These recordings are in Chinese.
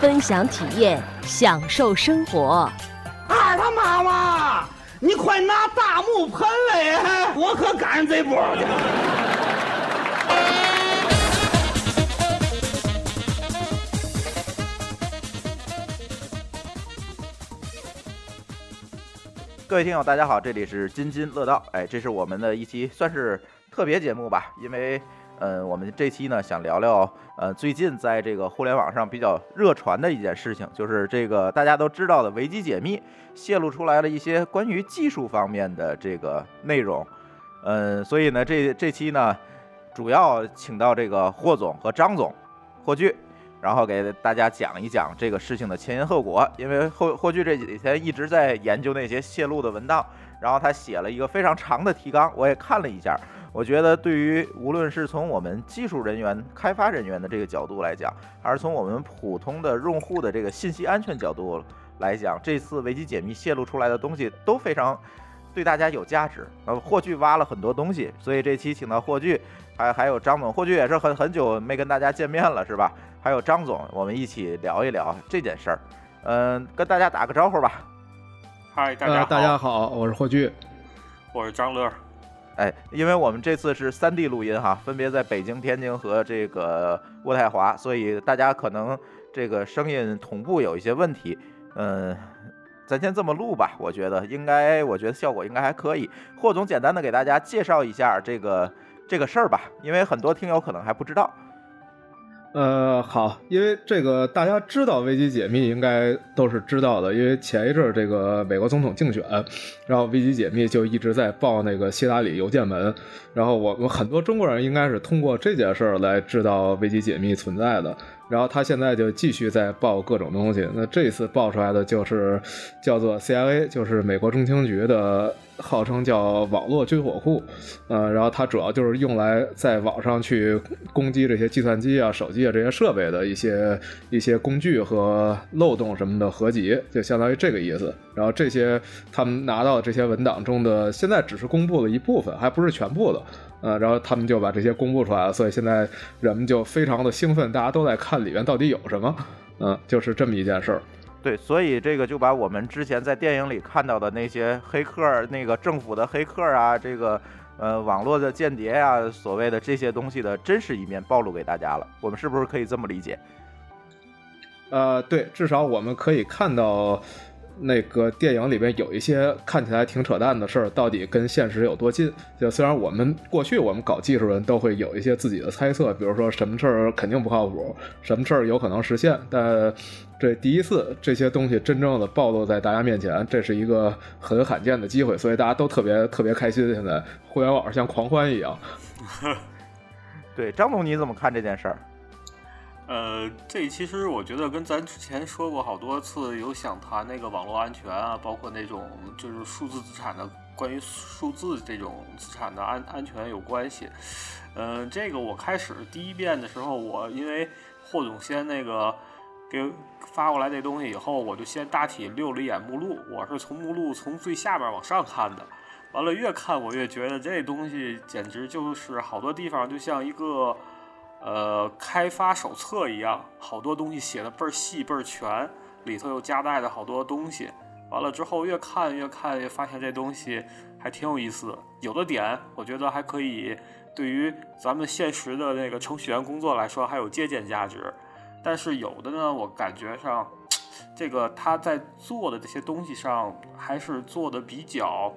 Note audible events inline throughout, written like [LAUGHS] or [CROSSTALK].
分享体验，享受生活。二他妈妈，你快拿大木盆来，我可赶上这波去了。各位听友，大家好，这里是津津乐道。哎，这是我们的一期算是特别节目吧，因为，嗯，我们这期呢想聊聊，呃，最近在这个互联网上比较热传的一件事情，就是这个大家都知道的维基解密泄露出来了一些关于技术方面的这个内容。嗯，所以呢，这这期呢，主要请到这个霍总和张总，霍炬。然后给大家讲一讲这个事情的前因后果，因为霍霍炬这几天一直在研究那些泄露的文档，然后他写了一个非常长的提纲，我也看了一下，我觉得对于无论是从我们技术人员、开发人员的这个角度来讲，还是从我们普通的用户的这个信息安全角度来讲，这次维基解密泄露出来的东西都非常对大家有价值。呃，霍炬挖了很多东西，所以这期请到霍炬，还还有张总，霍炬也是很很久没跟大家见面了，是吧？还有张总，我们一起聊一聊这件事儿。嗯，跟大家打个招呼吧。嗨，大家好，呃大家好，我是霍炬。我是张乐。哎，因为我们这次是三地录音哈，分别在北京、天津和这个渥太华，所以大家可能这个声音同步有一些问题。嗯，咱先这么录吧，我觉得应该，我觉得效果应该还可以。霍总简单的给大家介绍一下这个这个事儿吧，因为很多听友可能还不知道。呃，好，因为这个大家知道危机解密应该都是知道的，因为前一阵这个美国总统竞选，然后危机解密就一直在报那个希拉里邮件门，然后我们很多中国人应该是通过这件事儿来知道危机解密存在的，然后他现在就继续在报各种东西，那这次报出来的就是叫做 CIA，就是美国中情局的。号称叫网络军火库，呃，然后它主要就是用来在网上去攻击这些计算机啊、手机啊这些设备的一些一些工具和漏洞什么的合集，就相当于这个意思。然后这些他们拿到这些文档中的，现在只是公布了一部分，还不是全部的，呃，然后他们就把这些公布出来了，所以现在人们就非常的兴奋，大家都在看里面到底有什么，嗯、就是这么一件事儿。对，所以这个就把我们之前在电影里看到的那些黑客，那个政府的黑客啊，这个呃网络的间谍啊、所谓的这些东西的真实一面暴露给大家了。我们是不是可以这么理解？呃，对，至少我们可以看到那个电影里边有一些看起来挺扯淡的事儿，到底跟现实有多近？就虽然我们过去我们搞技术人都会有一些自己的猜测，比如说什么事儿肯定不靠谱，什么事儿有可能实现，但这第一次这些东西真正的暴露在大家面前，这是一个很罕见的机会，所以大家都特别特别开心。现在互联网像狂欢一样。对，张总你怎么看这件事儿？呃，这其实我觉得跟咱之前说过好多次，有想谈那个网络安全啊，包括那种就是数字资产的关于数字这种资产的安安全有关系。呃，这个我开始第一遍的时候，我因为霍总先那个给发过来这东西以后，我就先大体溜了一眼目录，我是从目录从最下边往上看的。完了，越看我越觉得这东西简直就是好多地方就像一个。呃，开发手册一样，好多东西写的倍儿细倍儿全，里头又夹带着好多东西。完了之后越看越看，越发现这东西还挺有意思。有的点我觉得还可以，对于咱们现实的那个程序员工作来说还有借鉴价值。但是有的呢，我感觉上，这个他在做的这些东西上还是做的比较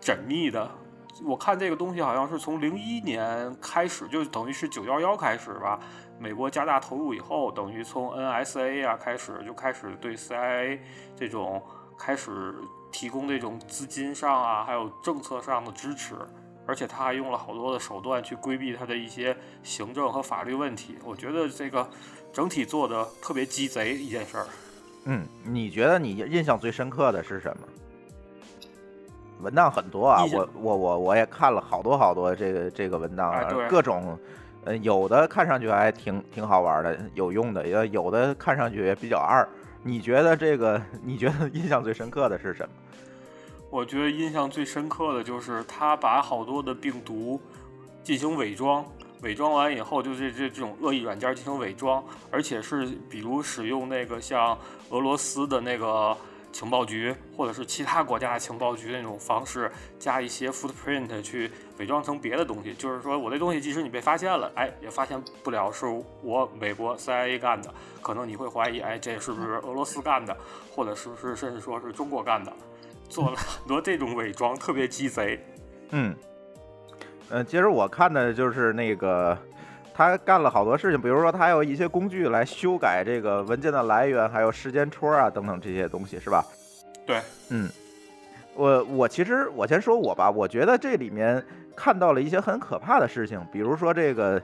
缜密的。我看这个东西好像是从零一年开始，就等于是九幺幺开始吧。美国加大投入以后，等于从 NSA 啊开始就开始对 CIA 这种开始提供这种资金上啊，还有政策上的支持。而且他还用了好多的手段去规避他的一些行政和法律问题。我觉得这个整体做的特别鸡贼一件事儿。嗯，你觉得你印象最深刻的是什么？文档很多啊，我我我我也看了好多好多这个这个文档啊，哎各种，呃，有的看上去还挺挺好玩的，有用的，也有的看上去也比较二。你觉得这个？你觉得印象最深刻的是什么？我觉得印象最深刻的就是他把好多的病毒进行伪装，伪装完以后就是这这种恶意软件进行伪装，而且是比如使用那个像俄罗斯的那个情报局或者是其他国家的情报局那种方式，加一些 footprint 去伪装成别的东西。就是说我这东西即使你被发现了，哎，也发现不了是我美国 CIA 干的，可能你会怀疑，哎，这是不是俄罗斯干的，或者是不是甚至说是中国干的。做了很多这种伪装，特别鸡贼。嗯，呃，其实我看的就是那个，他干了好多事情，比如说他有一些工具来修改这个文件的来源，还有时间戳啊等等这些东西，是吧？对，嗯，我我其实我先说我吧，我觉得这里面看到了一些很可怕的事情，比如说这个。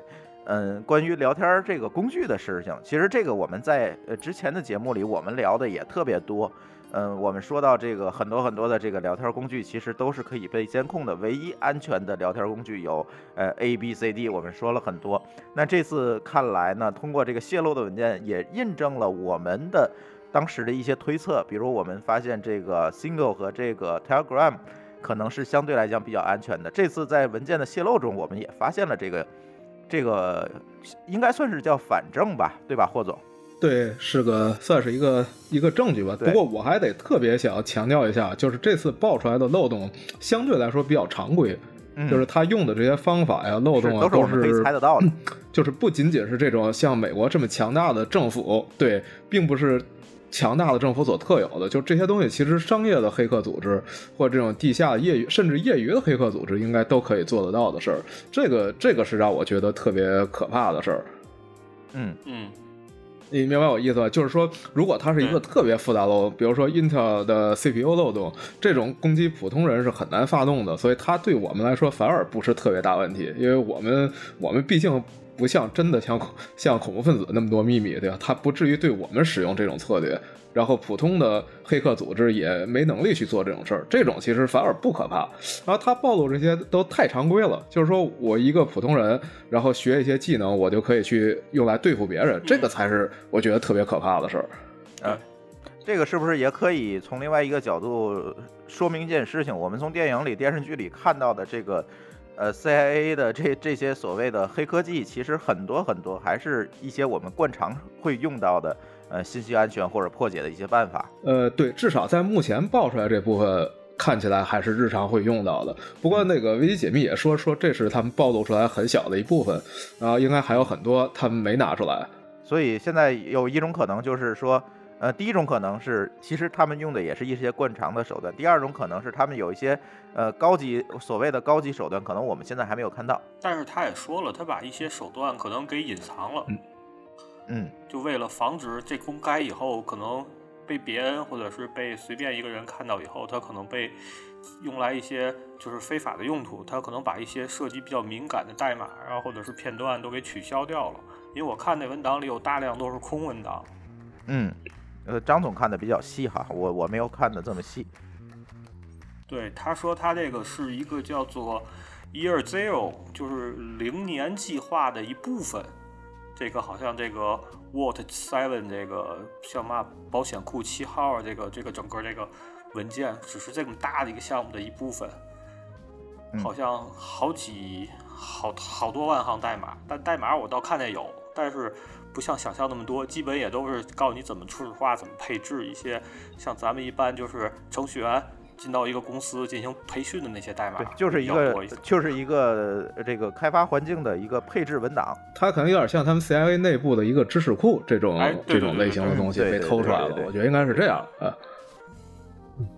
嗯，关于聊天这个工具的事情，其实这个我们在呃之前的节目里我们聊的也特别多。嗯，我们说到这个很多很多的这个聊天工具，其实都是可以被监控的。唯一安全的聊天工具有呃 A B C D，我们说了很多。那这次看来呢，通过这个泄露的文件也印证了我们的当时的一些推测，比如我们发现这个 Single 和这个 Telegram 可能是相对来讲比较安全的。这次在文件的泄露中，我们也发现了这个这个应该算是叫反证吧，对吧，霍总？对，是个算是一个一个证据吧。不过我还得特别想要强调一下，就是这次爆出来的漏洞相对来说比较常规，嗯就是他用的这些方法呀、漏洞啊，都是我们可以猜得到的。就是不仅仅是这种像美国这么强大的政府，对，并不是强大的政府所特有的。就这些东西，其实商业的黑客组织或者这种地下业余甚至业余的黑客组织，应该都可以做得到的事儿。这个这个是让我觉得特别可怕的事儿。嗯嗯，你明白我意思吧？就是说，如果它是一个特别复杂漏洞，比如说 Intel 的 CPU 漏洞，这种攻击普通人是很难发动的，所以它对我们来说反而不是特别大问题，因为我们我们毕竟不像真的像像恐怖分子那么多秘密，对吧？它不至于对我们使用这种策略。然后普通的黑客组织也没能力去做这种事儿，这种其实反而不可怕。然后他暴露这些都太常规了，就是说我一个普通人，然后学一些技能，我就可以去用来对付别人，这个才是我觉得特别可怕的事儿。嗯这个是不是也可以从另外一个角度说明一件事情？我们从电影里、电视剧里看到的这个，呃，CIA 的这这些所谓的黑科技，其实很多很多还是一些我们惯常会用到的，呃，信息安全或者破解的一些办法。呃，对，至少在目前爆出来这部分看起来还是日常会用到的。不过那个危机解密也说说这是他们暴露出来很小的一部分，然后应该还有很多他们没拿出来。所以现在有一种可能就是说，呃，第一种可能是其实他们用的也是一些惯常的手段；第二种可能是他们有一些呃高级所谓的高级手段，可能我们现在还没有看到。但是他也说了，他把一些手段可能给隐藏了，嗯，就为了防止这公开以后可能被别人或者是被随便一个人看到以后，他可能被用来一些就是非法的用途，他可能把一些涉及比较敏感的代码啊或者是片段都给取消掉了。因为我看那文档里有大量都是空文档，嗯，呃，张总看的比较细哈，我我没有看的这么细。对，他说他这个是一个叫做 Year Zero，就是零年计划的一部分。这个好像这个 What Seven 这个像嘛保险库七号啊，这个这个整个这个文件只是这么大的一个项目的一部分，嗯。好像好几好好多万行代码，但代码我倒看见有，但是不像想象那么多，基本也都是告诉你怎么初始化、怎么配置一些，像咱们一般就是程序员进到一个公司进行培训的那些代码对，，就是一个一就是一个呃这个开发环境的一个配置文档。它可能有点像他们 CIA 内部的一个知识库这种、哎对这种类型的东西被偷出来了我觉得应该是这样啊。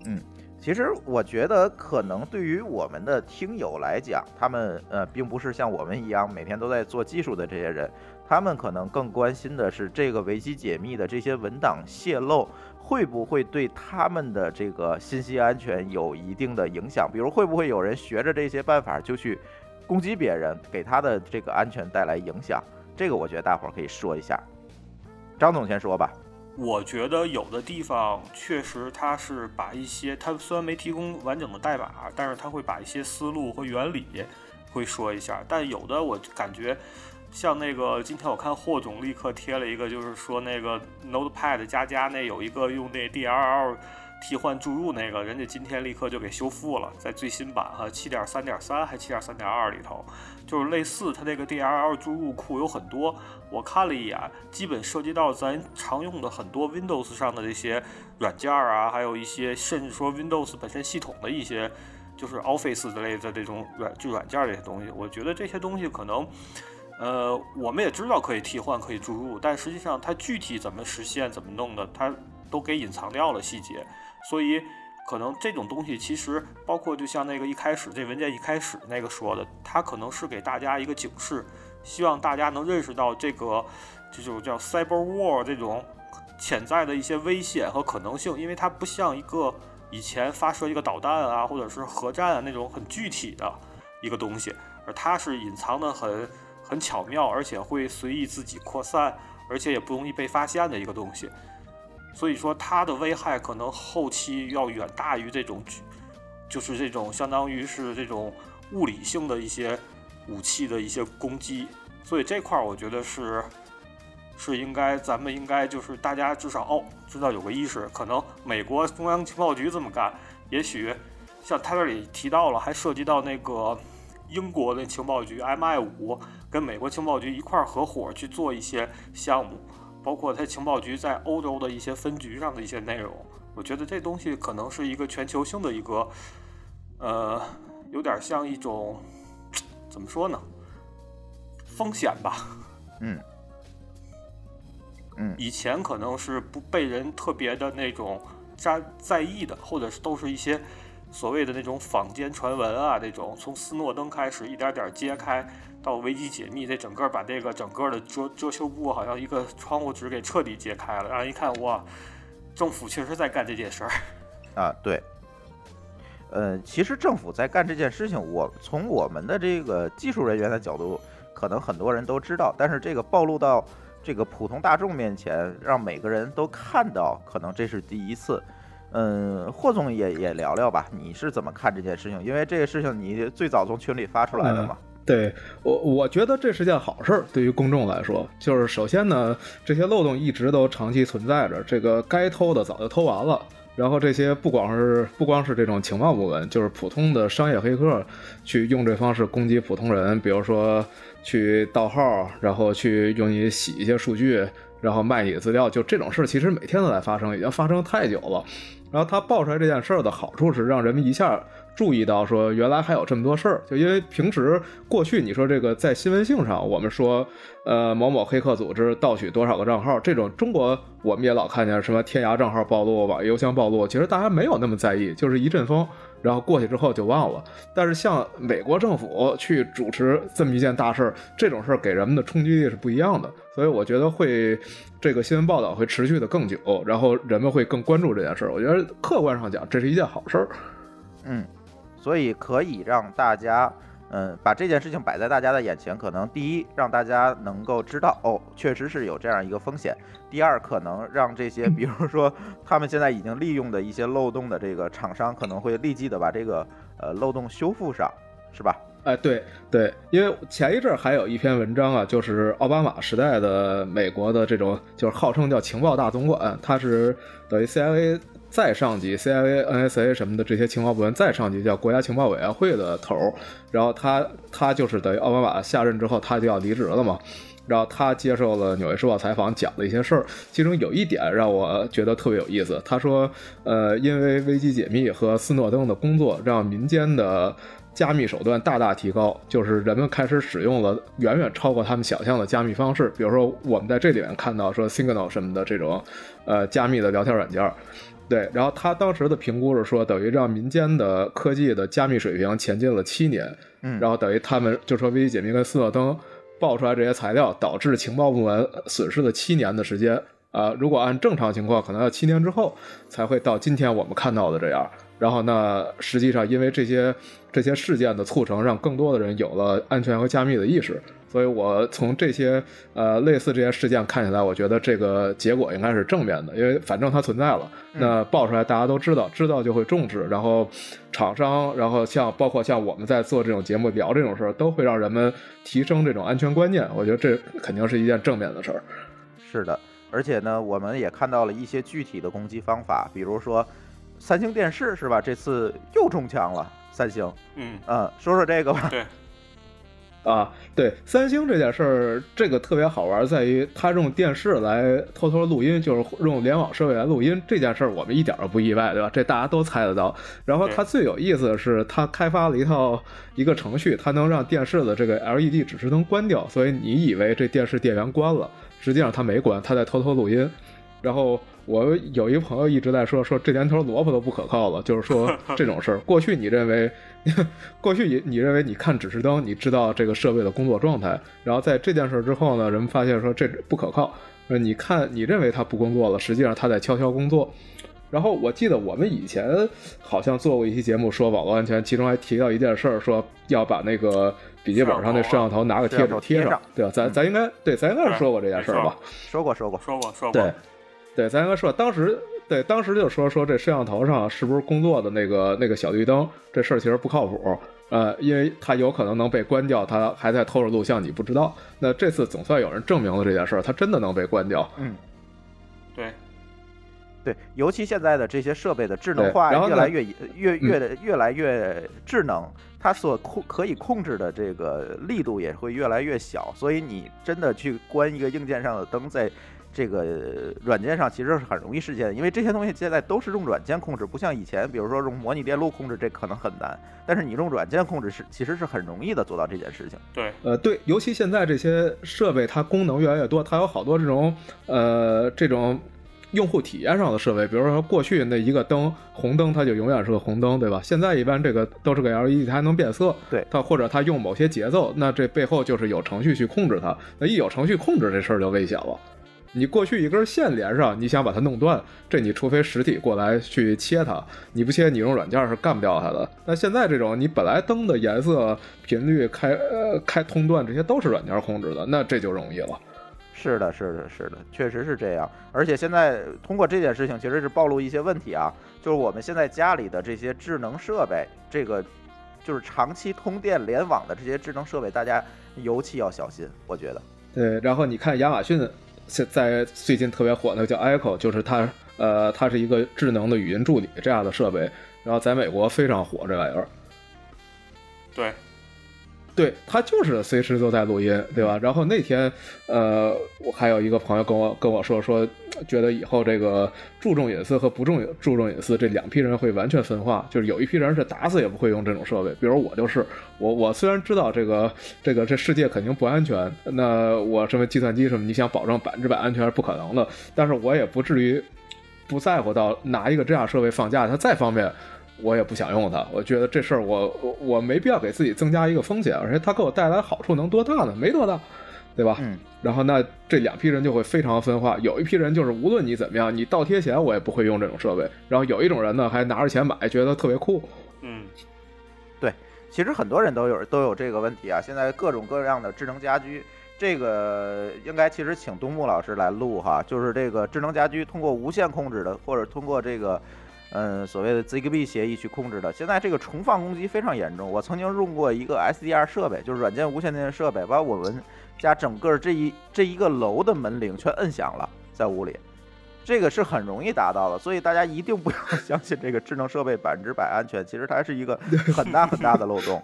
嗯其实我觉得，可能对于我们的听友来讲，他们呃，并不是像我们一样每天都在做技术的这些人，他们可能更关心的是这个维基解密的这些文档泄露会不会对他们的这个信息安全有一定的影响，比如会不会有人学着这些办法就去攻击别人，给他的这个安全带来影响？这个我觉得大伙儿可以说一下。张总先说吧。我觉得有的地方确实，他是把一些，他虽然没提供完整的代码，但是他会把一些思路和原理会说一下。但有的我感觉，像那个今天我看霍总立刻贴了一个，就是说那个 Notepad 加加那有一个用那 DLL。替换注入那个，人家今天立刻就给修复了，在最新版哈七点三点三还七点三点二里头，就是类似它那个 DLL 注入库有很多，我看了一眼，基本涉及到咱常用的很多 Windows 上的这些软件啊，还有一些甚至说 Windows 本身系统的一些，就是 Office 之类的这种软就软件这些东西，我觉得这些东西可能，呃，我们也知道可以替换可以注入，但实际上它具体怎么实现怎么弄的，它都给隐藏掉了细节。所以，可能这种东西其实包括，就像那个一开始这文件一开始那个说的，它可能是给大家一个警示，希望大家能认识到这个这种叫 cyber war 这种潜在的一些危险和可能性，因为它不像一个以前发射一个导弹啊，或者是核战啊那种很具体的一个东西，而它是隐藏的很很巧妙，而且会随意自己扩散，而且也不容易被发现的一个东西。所以说，它的危害可能后期要远大于这种，就是这种相当于是这种物理性的一些武器的一些攻击。所以这块儿我觉得是是应该，咱们应该就是大家至少哦知道有个意识，可能美国中央情报局这么干，也许像他这里提到了，还涉及到那个英国的情报局 MI 五跟美国情报局一块儿合伙去做一些项目。包括它情报局在欧洲的一些分局上的一些内容，我觉得这东西可能是一个全球性的一个，呃，有点像一种怎么说呢？风险吧。嗯嗯，以前可能是不被人特别的那种在在意的，或者是都是一些所谓的那种坊间传闻啊，那种从斯诺登开始一点点揭开。到危机解密，这整个把这个整个的遮遮羞布好像一个窗户纸给彻底揭开了，让人一看哇，政府确实在干这件事儿 [LAUGHS] 啊。对，呃，其实政府在干这件事情，我从我们的这个技术人员的角度，可能很多人都知道，但是这个暴露到这个普通大众面前，让每个人都看到，可能这是第一次。嗯，霍总也也聊聊吧，你是怎么看这件事情？因为这个事情你最早从群里发出来的嘛。对我，我觉得这是件好事儿。对于公众来说，就是首先呢，这些漏洞一直都长期存在着，这个该偷的早就偷完了。然后这些不光是不光是这种情报部门，就是普通的商业黑客，去用这方式攻击普通人，比如说去盗号，然后去用你洗一些数据，然后卖你的资料，就这种事，其实每天都在发生，已经发生太久了。然后他爆出来这件事儿的好处是，让人们一下。注意到说，原来还有这么多事儿，就因为平时过去你说这个在新闻性上，我们说，呃，某某黑客组织盗取多少个账号，这种中国我们也老看见什么天涯账号暴露、网页邮箱暴露，其实大家没有那么在意，就是一阵风，然后过去之后就忘了。但是像美国政府去主持这么一件大事儿，这种事儿给人们的冲击力是不一样的，所以我觉得会这个新闻报道会持续的更久，然后人们会更关注这件事儿。我觉得客观上讲，这是一件好事儿。嗯。所以可以让大家，嗯，把这件事情摆在大家的眼前。可能第一，让大家能够知道，哦，确实是有这样一个风险。第二，可能让这些，比如说他们现在已经利用的一些漏洞的这个厂商，可能会立即的把这个呃漏洞修复上，是吧？哎，对对，因为前一阵还有一篇文章啊，就是奥巴马时代的美国的这种，就是号称叫情报大总管，他是等于 CIA。再上级 CIA、NSA 什么的这些情报部门，再上级叫国家情报委员会的头儿然后他他就是等于奥巴马下任之后，他就要离职了嘛。然后他接受了《纽约时报》采访，讲了一些事儿，其中有一点让我觉得特别有意思。他说，呃，因为危机解密和斯诺登的工作，让民间的加密手段大大提高，就是人们开始使用了远远超过他们想象的加密方式。比如说，我们在这里面看到说 Signal 什么的这种，呃，加密的聊天软件。对，然后他当时的评估是说，等于让民间的科技的加密水平前进了七年，嗯，然后等于他们就说危机解密跟斯诺登爆出来这些材料，导致情报部门损失了七年的时间。啊，如果按正常情况，可能要七年之后才会到今天我们看到的这样。然后那实际上因为这些这些事件的促成，让更多的人有了安全和加密的意识。所以我从这些呃类似这些事件看起来，我觉得这个结果应该是正面的，因为反正它存在了，那爆出来大家都知道，知道就会重视，然后厂商，然后像包括像我们在做这种节目聊这种事儿，都会让人们提升这种安全观念。我觉得这肯定是一件正面的事儿。是的，而且呢，我们也看到了一些具体的攻击方法，比如说三星电视是吧？这次又中枪了，三星。嗯嗯，说说这个吧。对。啊，对，三星这件事儿，这个特别好玩，在于它用电视来偷偷录音，就是用联网设备来录音这件事儿，我们一点都不意外，对吧？这大家都猜得到。然后它最有意思的是，它开发了一套一个程序，它能让电视的这个 LED 指示灯关掉，所以你以为这电视电源关了，实际上它没关，它在偷偷录音。然后我有一个朋友一直在说，说这年头萝卜都不可靠了，就是说 [LAUGHS] 这种事儿，过去你认为。过去你你认为你看指示灯，你知道这个设备的工作状态，然后在这件事之后呢，人们发现说这不可靠。呃，你看你认为它不工作了，实际上它在悄悄工作。然后我记得我们以前好像做过一期节目说网络安全，其中还提到一件事儿，说要把那个笔记本上那摄像头拿个贴纸贴上，对吧？咱咱应该对，咱应该是说过这件事儿吧？说过说过说过说过。对，对，咱应该说当时。对，当时就说说这摄像头上是不是工作的那个那个小绿灯，这事儿其实不靠谱，呃，因为它有可能能被关掉，它还在偷着录像，你不知道。那这次总算有人证明了这件事儿，它真的能被关掉。嗯，对，对，尤其现在的这些设备的智能化越来越越越的越来越智能，它所控可以控制的这个力度也会越来越小，所以你真的去关一个硬件上的灯在。这个软件上其实是很容易实现的，因为这些东西现在都是用软件控制，不像以前，比如说用模拟电路控制，这可能很难。但是你用软件控制是其实是很容易的做到这件事情。对，呃，对，尤其现在这些设备它功能越来越多，它有好多这种呃这种用户体验上的设备，比如说过去那一个灯红灯它就永远是个红灯，对吧？现在一般这个都是个 LED，它还能变色。对，它或者它用某些节奏，那这背后就是有程序去控制它。那一有程序控制这事儿就危险了。你过去一根线连上，你想把它弄断，这你除非实体过来去切它，你不切，你用软件是干不掉它的。那现在这种，你本来灯的颜色、频率、开呃开通断，这些都是软件控制的，那这就容易了。是的，是的，是的，确实是这样。而且现在通过这件事情，其实是暴露一些问题啊，就是我们现在家里的这些智能设备，这个就是长期通电联网的这些智能设备，大家尤其要小心。我觉得。对，然后你看亚马逊。现在最近特别火那个叫 Echo，就是它，呃，它是一个智能的语音助理这样的设备，然后在美国非常火这玩意儿。对。对他就是随时都在录音，对吧？然后那天，呃，我还有一个朋友跟我跟我说说，觉得以后这个注重隐私和不重注重隐私这两批人会完全分化，就是有一批人是打死也不会用这种设备，比如我就是，我我虽然知道这个这个这世界肯定不安全，那我什么计算机什么，你想保证百分之百安全是不可能的，但是我也不至于不在乎到拿一个这样设备放假，它再方便。我也不想用它，我觉得这事儿我我我没必要给自己增加一个风险，而且它给我带来好处能多大呢？没多大，对吧？嗯。然后那这两批人就会非常分化，有一批人就是无论你怎么样，你倒贴钱我也不会用这种设备。然后有一种人呢，还拿着钱买，觉得特别酷。嗯，对，其实很多人都有都有这个问题啊。现在各种各样的智能家居，这个应该其实请东木老师来录哈，就是这个智能家居通过无线控制的，或者通过这个。嗯，所谓的 ZigBee 协议去控制的，现在这个重放攻击非常严重。我曾经用过一个 SDR 设备，就是软件无线电设备，把我们家整个这一这一个楼的门铃全摁响了，在屋里，这个是很容易达到的。所以大家一定不要 [LAUGHS] 相信这个智能设备百分之百安全，其实它是一个很大很大的漏洞。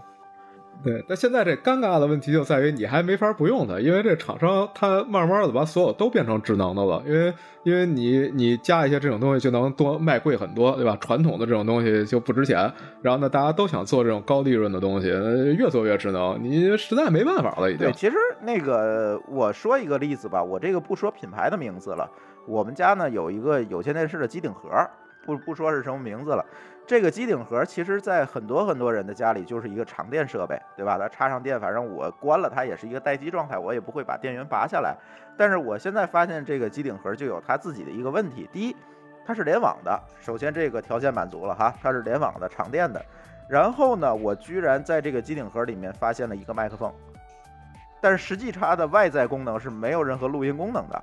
对，但现在这尴尬的问题就在于你还没法不用它，因为这厂商它慢慢的把所有都变成智能的了，因为因为你你加一些这种东西就能多卖贵很多，对吧？传统的这种东西就不值钱，然后呢，大家都想做这种高利润的东西，越做越智能，你实在没办法了，已经。对，其实那个我说一个例子吧，我这个不说品牌的名字了，我们家呢有一个有线电视的机顶盒。不不说是什么名字了。这个机顶盒其实，在很多很多人的家里就是一个长电设备，对吧？它插上电，反正我关了它也是一个待机状态，我也不会把电源拔下来。但是我现在发现这个机顶盒就有它自己的一个问题：第一，它是联网的，首先这个条件满足了哈，它是联网的长电的。然后呢，我居然在这个机顶盒里面发现了一个麦克风，但是实际它的外在功能是没有任何录音功能的。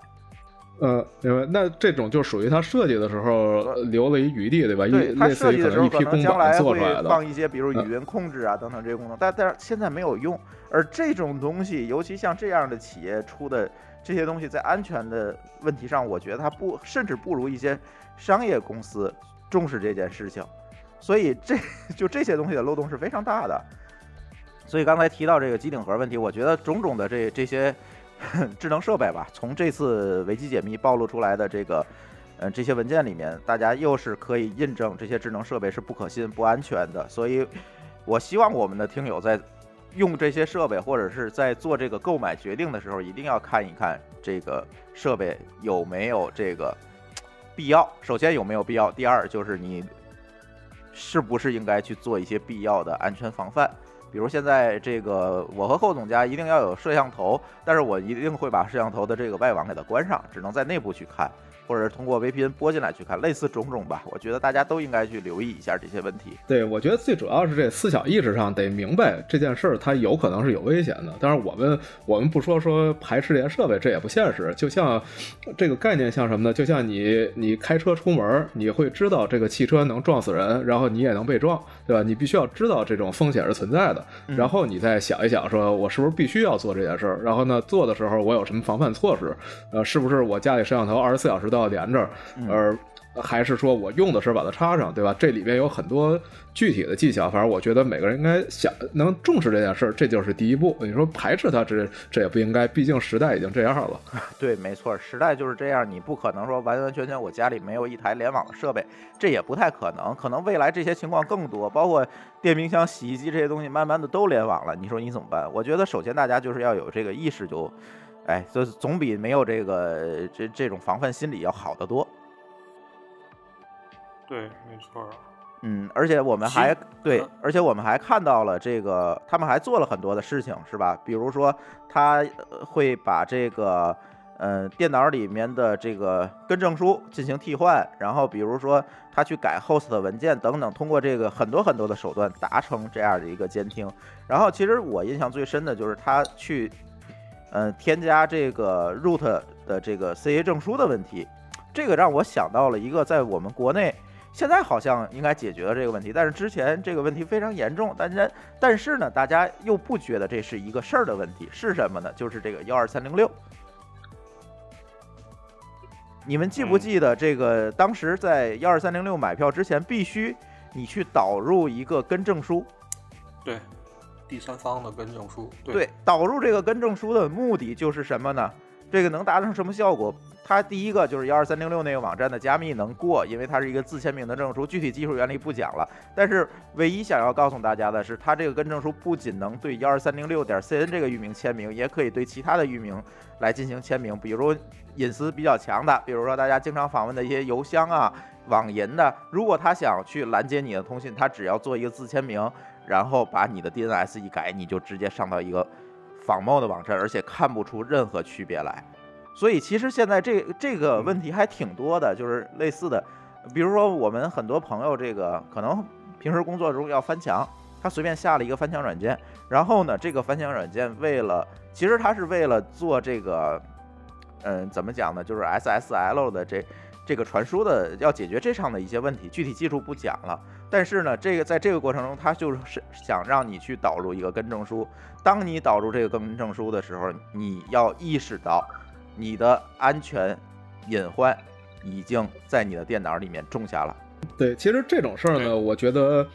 呃，明白。那这种就属于他设计的时候留了一余地，对吧？对，他设计的时候可能将来会放一些，比如嗯语音控制啊等等这些功能，但但是现在没有用。而这种东西，尤其像这样的企业出的这些东西，在安全的问题上，我觉得它不，甚至不如一些商业公司重视这件事情。所以这就这些东西的漏洞是非常大的。所以刚才提到这个机顶盒问题，我觉得种种的这这些 [LAUGHS] 智能设备吧，从这次维基解密暴露出来的这个，呃，这些文件里面，大家又是可以印证这些智能设备是不可信、不安全的。所以，我希望我们的听友在用这些设备或者是在做这个购买决定的时候，一定要看一看这个设备有没有这个必要。首先有没有必要，第二就是你是不是应该去做一些必要的安全防范。比如现在这个，我和寇总家一定要有摄像头，但是我一定会把摄像头的这个外网给它关上，只能在内部去看，或者是通过 VPN 播进来去看，类似种种吧。我觉得大家都应该去留意一下这些问题。对，我觉得最主要是这思想意识上得明白这件事儿，它有可能是有危险的。当然，我们我们不说说排斥这些设备，这也不现实。就像这个概念像什么呢？就像你你开车出门，你会知道这个汽车能撞死人，然后你也能被撞，对吧？你必须要知道这种风险是存在的，然后你再想一想，说我是不是必须要做这件事儿？然后呢，做的时候我有什么防范措施？呃，是不是我家里摄像头二十四小时都要连着？而还是说我用的时候把它插上，对吧？这里边有很多具体的技巧，反正我觉得每个人应该想能重视这件事儿，这就是第一步。你说排斥它，这这也不应该，毕竟时代已经这样了。[LAUGHS] 对，没错，时代就是这样，你不可能说完完全全我家里没有一台联网的设备，这也不太可能。可能未来这些情况更多，包括电冰箱、洗衣机这些东西，慢慢的都联网了，你说你怎么办？我觉得首先大家就是要有这个意识就，哎，就是总比没有这个这这种防范心理要好得多。对，没错儿。嗯，而且我们还对嗯，而且我们还看到了这个，他们还做了很多的事情，是吧？比如说，他呃会把这个，呃，电脑里面的这个跟证书进行替换，然后比如说他去改 host 的文件等等，通过这个很多很多的手段达成这样的一个监听。然后，其实我印象最深的就是他去，呃，添加这个 root 的这个 CA 证书的问题，这个让我想到了一个在我们国内。现在好像应该解决了这个问题，但是之前这个问题非常严重，但是但是呢，大家又不觉得这是一个事儿的问题，是什么呢？就是这个幺二三零六。你们记不嗯记得这个？当时在幺二三零六买票之前，必须你去导入一个跟证书。对，第三方的更正书。对，导入这个更正书的目的就是什么呢？这个能达成什么效果？它第一个就是幺二三零六那个网站的加密能过，因为它是一个自签名的证书，具体技术原理不讲了。但是唯一想要告诉大家的是，它这个更正书不仅能对幺二三零六点 cn 这个域名签名，也可以对其他的域名来进行签名，比如隐私比较强的，比如说大家经常访问的一些邮箱啊、网银的，如果他想去拦截你的通信，他只要做一个自签名，然后把你的 DNS 一改，你就直接上到一个仿冒的网站，而且看不出任何区别来。所以其实现在这这个问题还挺多的，就是类似的，比如说我们很多朋友这个可能平时工作中要翻墙，他随便下了一个翻墙软件，然后呢，这个翻墙软件为了其实它是为了做这个，嗯，怎么讲呢？就是 SSL 的这这个传输的要解决这上的一些问题，具体技术不讲了。但是呢，这个在这个过程中，他就是想让你去导入一个更正书。当你导入这个更正书的时候，你要意识到你的安全隐患已经在你的电脑里面种下了。对，其实这种事儿呢，我觉得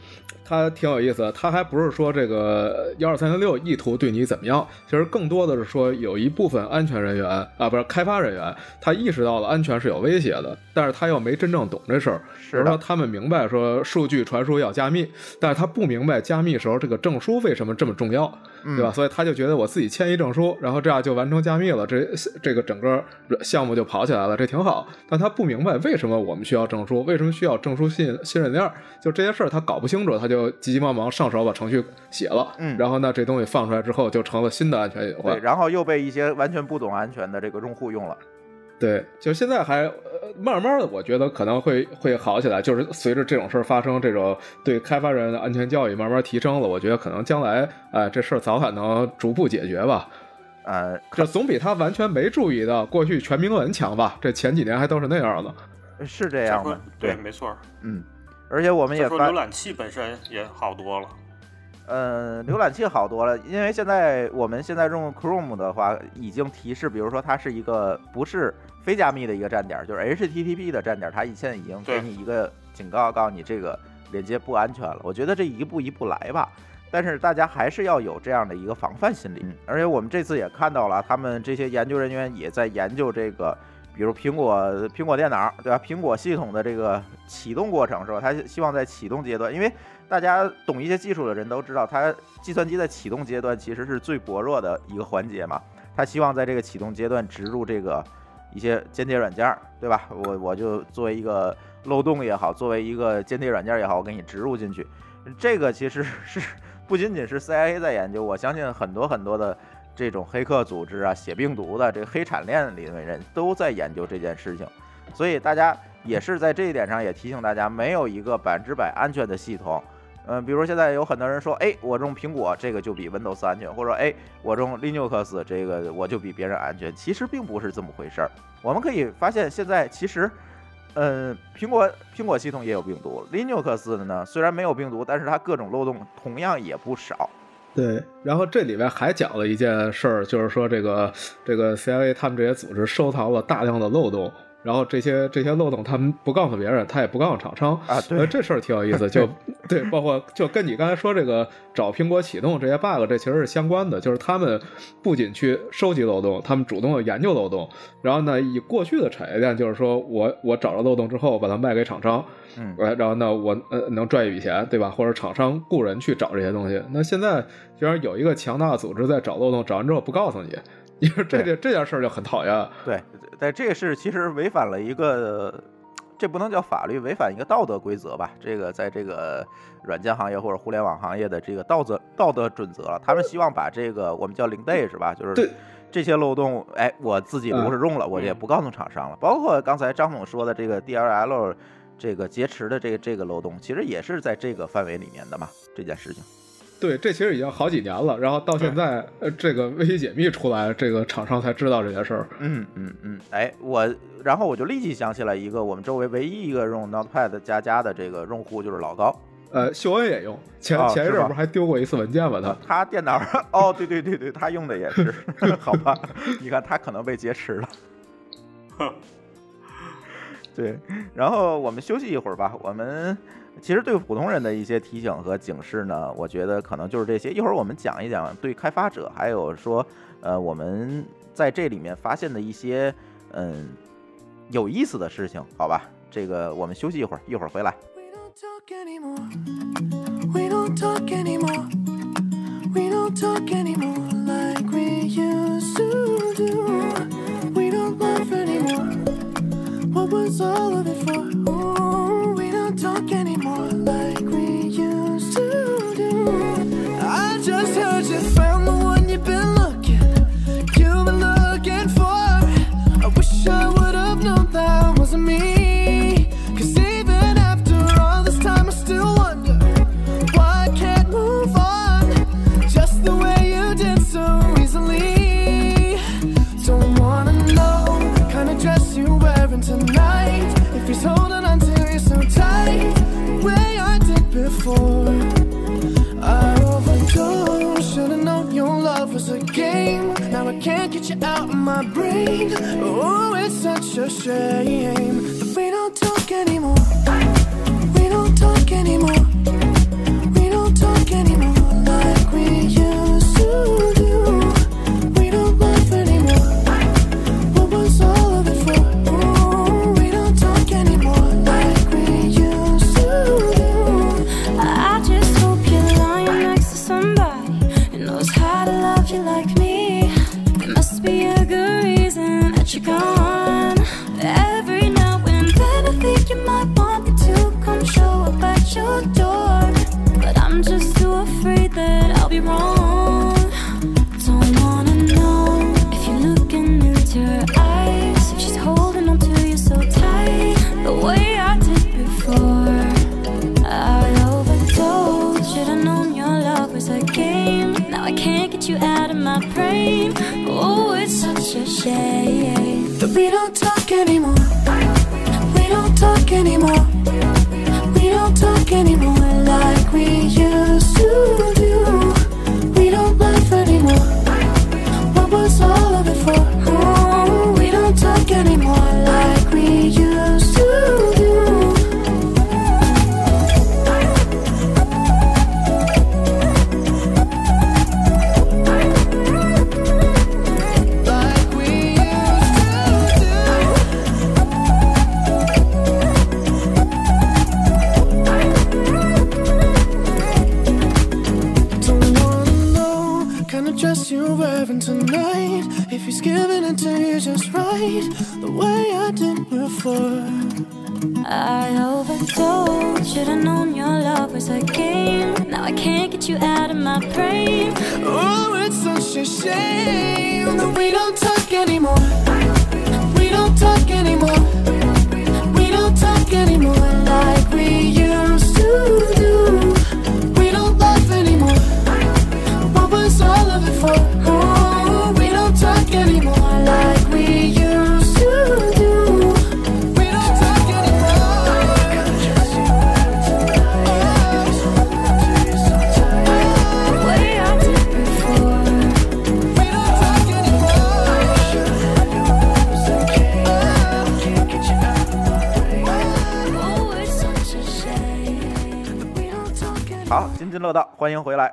它挺有意思的。它还不是说这个幺二三零六意图对你怎么样，其实更多的是说有一部分安全人员啊，不是开发人员，他意识到了安全是有威胁的，但是他又没真正懂这事儿。比是说他们明白说数据传输要加密，但是他不明白加密时候这个证书为什么这么重要，对吧？嗯所以他就觉得我自己签一证书，然后这样就完成加密了，这这个整个项目就跑起来了，这挺好。但他不明白为什么我们需要证书，为什么需要证证书信信任链，就这些事儿他搞不清楚，他就急急忙忙上手把程序写了，嗯然后呢，这东西放出来之后就成了新的安全隐患对，然后又被一些完全不懂安全的这个用户用了。对，就现在还呃慢慢的，我觉得可能会会好起来，就是随着这种事儿发生，这种对开发人员的安全教育慢慢提升了，我觉得可能将来哎、这事儿早晚能逐步解决吧。呃，这总比他完全没注意到过去全明文强吧？这前几年还都是那样的。是这样的，对，没错儿。嗯，而且我们也说发浏览器本身也好多了。呃，浏览器好多了，因为现在我们现在用 Chrome 的话，已经提示，比如说它是一个不是非加密的一个站点，就是 HTTP 的站点，它现在已经给你一个警告，告诉你这个连接不安全了。我觉得这一步一步来吧，但是大家还是要有这样的一个防范心理。而且我们这次也看到了，他们这些研究人员也在研究这个。比如苹果苹果电脑，对吧？苹果系统的这个启动过程是吧？它希望在启动阶段，因为大家懂一些技术的人都知道，它计算机在启动阶段其实是最薄弱的一个环节嘛。它希望在这个启动阶段植入这个一些间谍软件，对吧？我我就作为一个漏洞也好，作为一个间谍软件也好，我给你植入进去。这个其实是 [LAUGHS] 不仅仅是 CIA 在研究，我相信很多很多的这种黑客组织啊、写病毒的这个黑产链里的人都在研究这件事情。所以大家也是在这一点上也提醒大家，没有一个百分之百安全的系统。嗯，比如现在有很多人说，哎，我用苹果这个就比 Windows 安全，或者哎，我用 Linux 这个我就比别人安全。其实并不是这么回事儿。我们可以发现，现在其实，嗯，苹果苹果系统也有病毒，Linux 的呢虽然没有病毒，但是它各种漏洞同样也不少。对，然后这里边还讲了一件事儿，就是说这个这个 CIA 他们这些组织收藏了大量的漏洞，然后这些这些漏洞他们不告诉别人，他也不告诉厂商啊对呃，这事儿挺有意思，就 [LAUGHS] 对，包括就跟你刚才说这个找苹果启动这些 bug，这其实是相关的，就是他们不仅去收集漏洞，他们主动的研究漏洞，然后呢，以过去的产业链就是说我我找着漏洞之后，把它卖给厂商，嗯，呃，然后呢，我呃能赚一笔钱，对吧？或者厂商雇人去找这些东西。那现在居然有一个强大的组织在找漏洞，找完之后不告诉你，因为这对件这件事儿就很讨厌。对，但这个是其实违反了一个，这不能叫法律，违反一个道德规则吧？这个在这个软件行业或者互联网行业的这个道德道德准则了，他们希望把这个我们叫零 day 是吧？就是对这些漏洞，哎，我自己不是用了，我也不告诉厂商了。包括刚才张总说的这个 DLL 这个劫持的这个这个漏洞，其实也是在这个范围里面的嘛，这件事情。对，这其实已经好几年了，然后到现在，呃，这个危机解密出来，这个厂商才知道这件事儿。嗯嗯嗯，哎，我然后我就立即想起来一个我们周围唯一一个用 Notepad 加加的这个用户就是老高。呃，秀恩也用，前、哦前一阵儿不是还丢过一次文件吗？他他电脑上哦，对对对对，他用的也是，[LAUGHS] 好吧？你看他可能被劫持了。[LAUGHS] 对，然后我们休息一会儿吧。我们其实对普通人的一些提醒和警示呢，我觉得可能就是这些。一会儿我们讲一讲对开发者，还有说呃我们在这里面发现的一些嗯有意思的事情，好吧？这个我们休息一会儿，一会儿回来。We don't Oh, it's such a shame that we don't talk anymore. We don't talk anymore.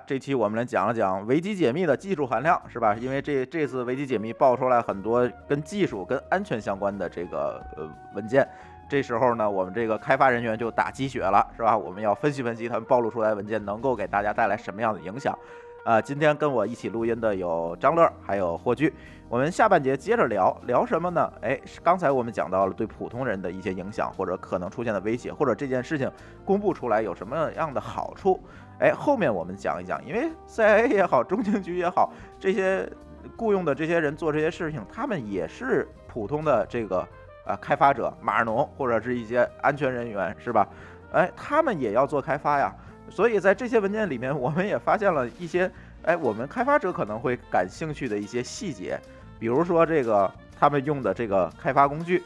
这期我们来讲了讲维基解密的技术含量，是吧？因为这这次维基解密爆出来很多跟技术、跟安全相关的这个呃文件，这时候呢，我们这个开发人员就打鸡血了，是吧？我们要分析分析他们暴露出来文件能够给大家带来什么样的影响。啊、今天跟我一起录音的有张乐，还有霍炬。我们下半节接着聊聊什么呢？哎，刚才我们讲到了对普通人的一些影响，或者可能出现的威胁，或者这件事情公布出来有什么样的好处。哎，后面我们讲一讲，因为 CIA 也好，中情局也好，这些雇佣的这些人做这些事情，他们也是普通的这个呃开发者、码农或者是一些安全人员，是吧？哎，他们也要做开发呀。所以在这些文件里面，我们也发现了一些，哎，我们开发者可能会感兴趣的一些细节，比如说这个他们用的这个开发工具，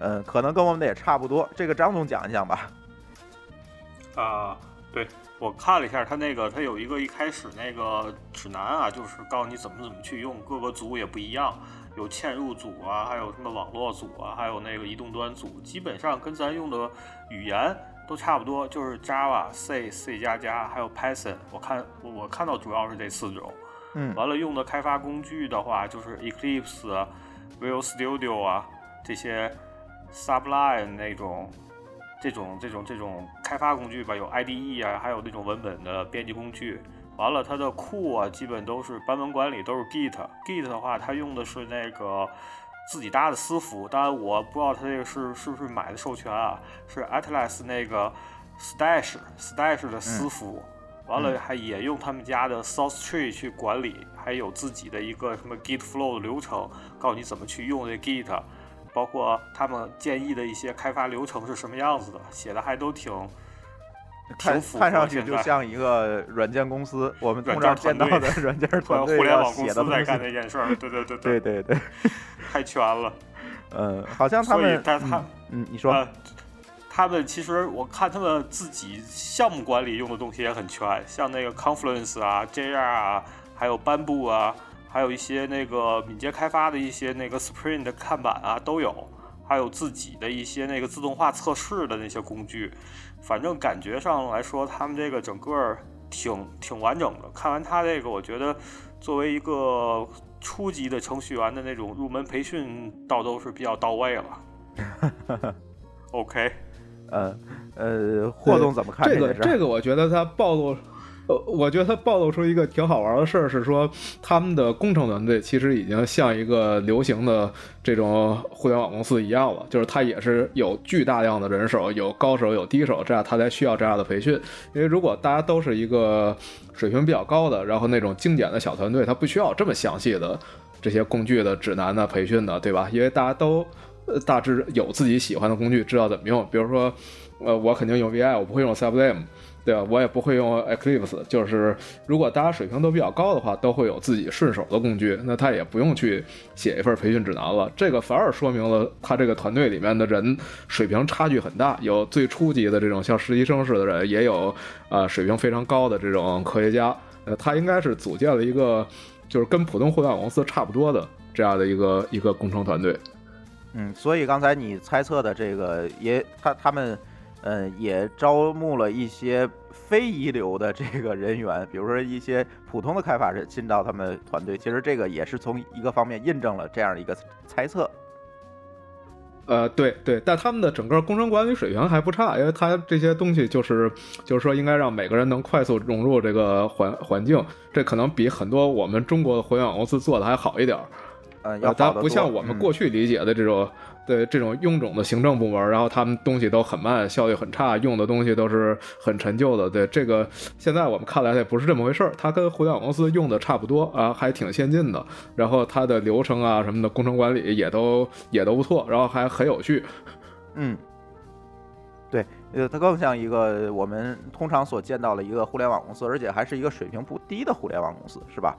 嗯，可能跟我们的也差不多。这个张总讲一讲吧。啊、对我看了一下，它那个它有一个一开始那个指南啊，就是告诉你怎么怎么去用，各个组也不一样，有嵌入组啊，还有什么网络组啊，还有那个移动端组，基本上跟咱用的语言都差不多，就是 Java、C、C 加加，还有 Python。我看我我看到主要是这四种。嗯，完了，用的开发工具的话，就是 Eclipse 啊、Visual Studio 啊这些 Sublime 那种这种这种这种开发工具吧，有 IDE 啊，还有那种文本的编辑工具。完了，它的库啊，基本都是版本管理都是 Git。Git 的话，它用的是那个自己搭的私服，当然我不知道它这个是是不是买的授权啊，是 Atlas 那个 Stash Stash 的私服。完了，还也用他们家的 source tree 去管理，还有自己的一个什么 Git flow 的流程，告诉你怎么去用这 Git，包括他们建议的一些开发流程是什么样子的，写的还都挺挺符合看上去就像一个软件公司，我们通软件常见到团队的软件互团队互联网公司在。干这件事儿，对对对对对对，太全了。嗯，好像他们，但是他嗯嗯，你说，呃，他们其实我看他们自己项目管理用的东西也很全，像那个 Confluence 啊、JR 啊，还有 Bamboo 啊，还有一些那个敏捷开发的一些那个 Spring 的看板啊都有，还有自己的一些那个自动化测试的那些工具。反正感觉上来说，他们这个整个儿挺挺完整的。看完他这个，我觉得作为一个初级的程序员的那种入门培训，倒都是比较到位了。[LAUGHS] OK，呃呃，霍总怎么看这个？这个，我觉得他暴露，呃，我觉得它暴露出一个挺好玩的事儿，是说他们的工程团队其实已经像一个流行的这种互联网公司一样了，就是它也是有巨大量的人手，有高手有低手，这样它才需要这样的培训。因为如果大家都是一个水平比较高的，然后那种精简的小团队，它不需要这么详细的这些工具的指南的培训的，对吧？因为大家都呃大致有自己喜欢的工具，知道怎么用。比如说，呃，我肯定用 VI，我不会用 Sublime。对吧？我也不会用 Eclipse，就是如果大家水平都比较高的话，都会有自己顺手的工具，那他也不用去写一份培训指南了。这个反而说明了他这个团队里面的人水平差距很大，有最初级的这种像实习生似的人，也有啊、水平非常高的这种科学家。呃，他应该是组建了一个就是跟普通互联网公司差不多的这样的一个一个工程团队。嗯，所以刚才你猜测的这个也，他他们，嗯，也招募了一些非一流的这个人员，[LAUGHS] 比如说一些普通的开发者进到他们团队。其实这个也是从一个方面印证了这样一个猜测。呃，对对，但他们的整个工程管理水平还不差，因为他这些东西就是就是说应该让每个人能快速融入这个环环境，这可能比很多我们中国的互联网公司做的还好一点儿。嗯，要呃，它好得多不像我们嗯过去理解的这种，对这种臃肿的行政部门，然后他们东西都很慢，效率很差，用的东西都是很陈旧的。对这个，现在我们看来它也不是这么回事儿，它跟互联网公司用的差不多啊，还挺先进的。然后它的流程啊什么的，工程管理也都也都不错，然后还很有趣。嗯，对，呃，它更像一个我们通常所见到的一个互联网公司，而且还是一个水平不低的互联网公司，是吧？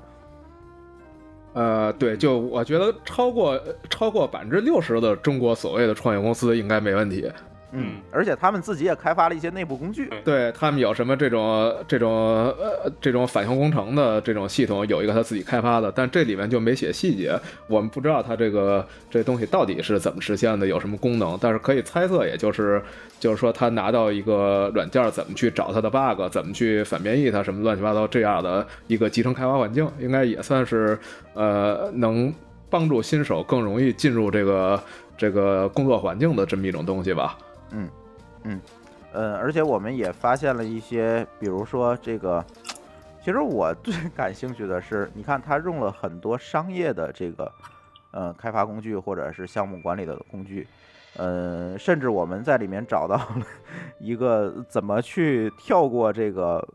呃，对，就我觉得超过超过百分之六十的中国所谓的创业公司应该没问题。嗯，而且他们自己也开发了一些内部工具。对他们有什么这种这种呃这种反向工程的这种系统，有一个他自己开发的，但这里面就没写细节，我们不知道它这个这东西到底是怎么实现的，有什么功能，但是可以猜测，也就是就是说他拿到一个软件，怎么去找它的 bug，怎么去反编译它，什么乱七八糟这样的一个集成开发环境，应该也算是呃能帮助新手更容易进入这个这个工作环境的这么一种东西吧。嗯，嗯，呃而且我们也发现了一些，比如说这个，其实我最 [LAUGHS] 感兴趣的是，你看他用了很多商业的这个，呃，开发工具或者是项目管理的工具，呃，甚至我们在里面找到了 [LAUGHS] 一个怎么去跳过这个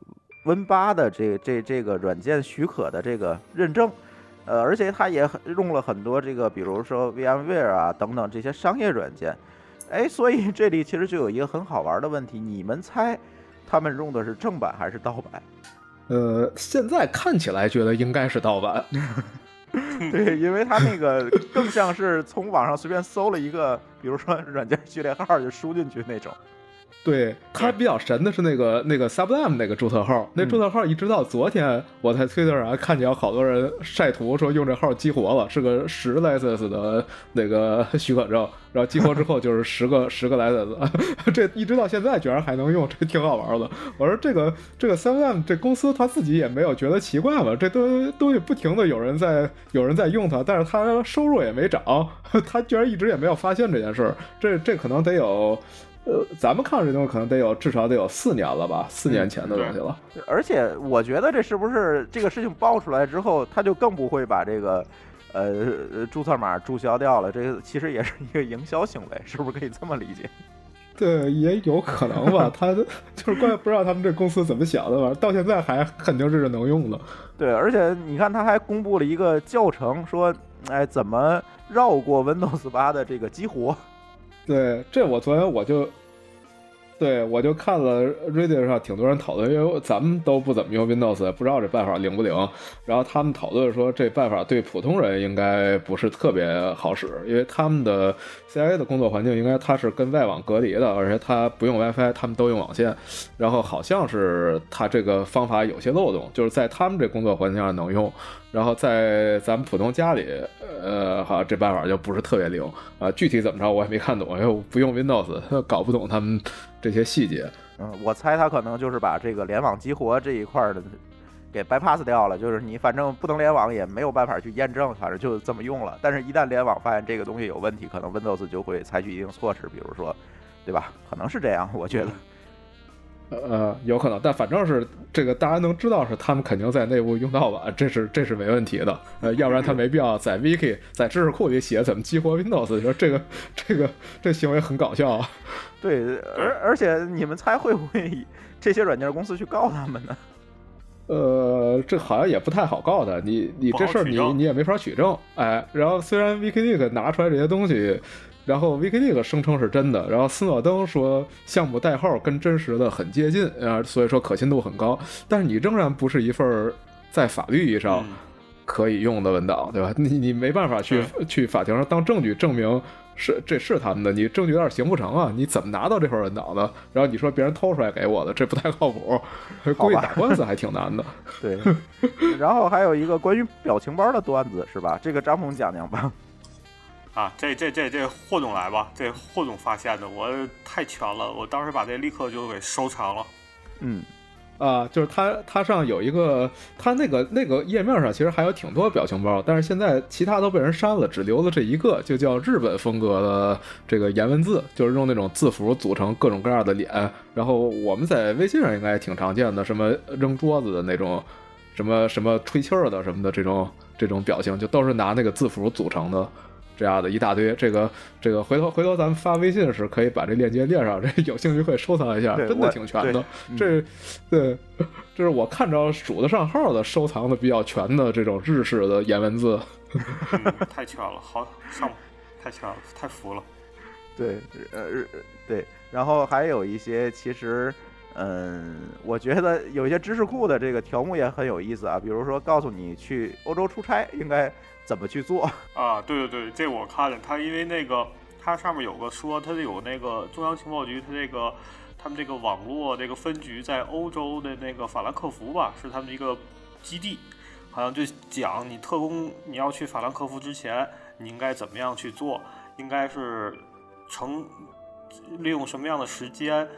Win 八的这这这个软件许可的这个认证。呃，而且他也很用了很多这个，比如说 VMware 啊等等这些商业软件，哎，所以这里其实就有一个很好玩的问题，你们猜他们用的是正版还是盗版？[LAUGHS] 呃，现在看起来觉得应该是盗版。[LAUGHS] 对，因为他那个更像是从网上随便搜了一个，比如说软件序列号就输进去那种。对，它比较神的是那个那个 Sublime 那个注册号，那注册号一直到昨天，我在 Twitter 上看见有好多人晒图说用这号激活了，是个十 license 的那个 [LAUGHS] 许可证，然后激活之后就是 [LAUGHS] 十个十个 license，[LAUGHS] 这一直到现在居然还能用，这挺好玩的。我说这个这个 Sublime 这公司他自己也没有觉得奇怪嘛，这都东西不停的有人在有人在用它，但是它收入也没涨，他居然一直也没有发现这件事儿，这这可能得有。呃，咱们看这东西可能得有至少得有四年了吧，四年前的东西了。而且我觉得这是不是这个事情爆出来之后，他就更不会把这个呃呃注册码注销掉了？这个其实也是一个营销行为，是不是可以这么理解？对，也有可能吧。[LAUGHS] 他就是怪不知道他们这公司怎么想的吧，到现在还肯定是能用的。对，而且你看，他还公布了一个教程，说哎怎么绕过 Windows 八的这个激活。对，这我昨天我就，对我就看了 Reddit 上挺多人讨论，因为咱们都不怎么用 Windows，不知道这办法灵不灵。然后他们讨论说，这办法对普通人应该不是特别好使，因为他们的 CIA 的工作环境应该它是跟外网隔离的，而且它不用 WiFi，他们都用网线。然后好像是他这个方法有些漏洞，就是在他们这工作环境下能用，然后在咱们普通家里，呃，好像这办法就不是特别灵啊。具体怎么着我也没看懂，因为我不用 Windows，[LAUGHS] 搞不懂他们这些细节。嗯，我猜他可能就是把这个联网激活这一块的给 bypass 掉了，就是你反正不能联网也没有办法去验证，反正就这么用了。但是，一旦联网发现这个东西有问题，可能 Windows 就会采取一定措施，比如说，对吧？可能是这样，我觉得。呃，有可能，但反正是这个大家能知道是他们肯定在内部用到了，这是这是没问题的。呃，要不然他没必要在 Wiki 在知识库里写怎么激活 Windows，你说这个这个这行为很搞笑啊。对，而而且你们猜会不会这些软件公司去告他们呢？呃，这好像也不太好告他，你你这事儿你你也没法取证，哎。然后虽然 WikiLeaks 拿出来这些东西，然后 Wikileaks 声称是真的，然后斯诺登说项目代号跟真实的很接近，啊，所以说可信度很高。但是你仍然不是一份在法律意义上嗯可以用的文档，对吧？你你没办法去去法庭上当证据证明是这是他们的，你证据有点形不成啊！你怎么拿到这份文档的？然后你说别人偷出来给我的，这不太靠谱，估计打官司还挺难的。[LAUGHS] 对，然后还有一个关于表情包的段子是吧？这个张总讲讲吧。啊，这这这这霍总来吧，这霍总发现的，我太全了，我当时把这立刻就给收藏了。嗯，啊，就是它它上有一个，它那个那个页面上其实还有挺多表情包，但是现在其他都被人删了，只留了这一个，就叫日本风格的这个颜文字，就是用那种字符组成各种各样的脸。然后我们在微信上应该挺常见的，什么扔桌子的那种，什么什么吹气儿的什么的这种这种表情，就都是拿那个字符组成的。这样的一大堆，这个这个回头回头咱们发微信时可以把这链接列上，这 [LAUGHS] 有兴趣可以收藏一下，真的挺全的这对，这是我看着数得上号的收藏的比较全的这种日式的颜文字。嗯，太全了，好上，太全了，太服了。对，呃，日对，然后还有一些其实，嗯，我觉得有一些知识库的这个条目也很有意思啊，比如说告诉你去欧洲出差应该怎么去做。啊，对对对，这我看了，它因为那个它上面有个说，它有那个中央情报局，它这个他们这个网络这个分局在欧洲的那个法兰克福吧，是他们一个基地，好像就讲你特工你要去法兰克福之前，你应该怎么样去做，应该是乘利用什么样的时间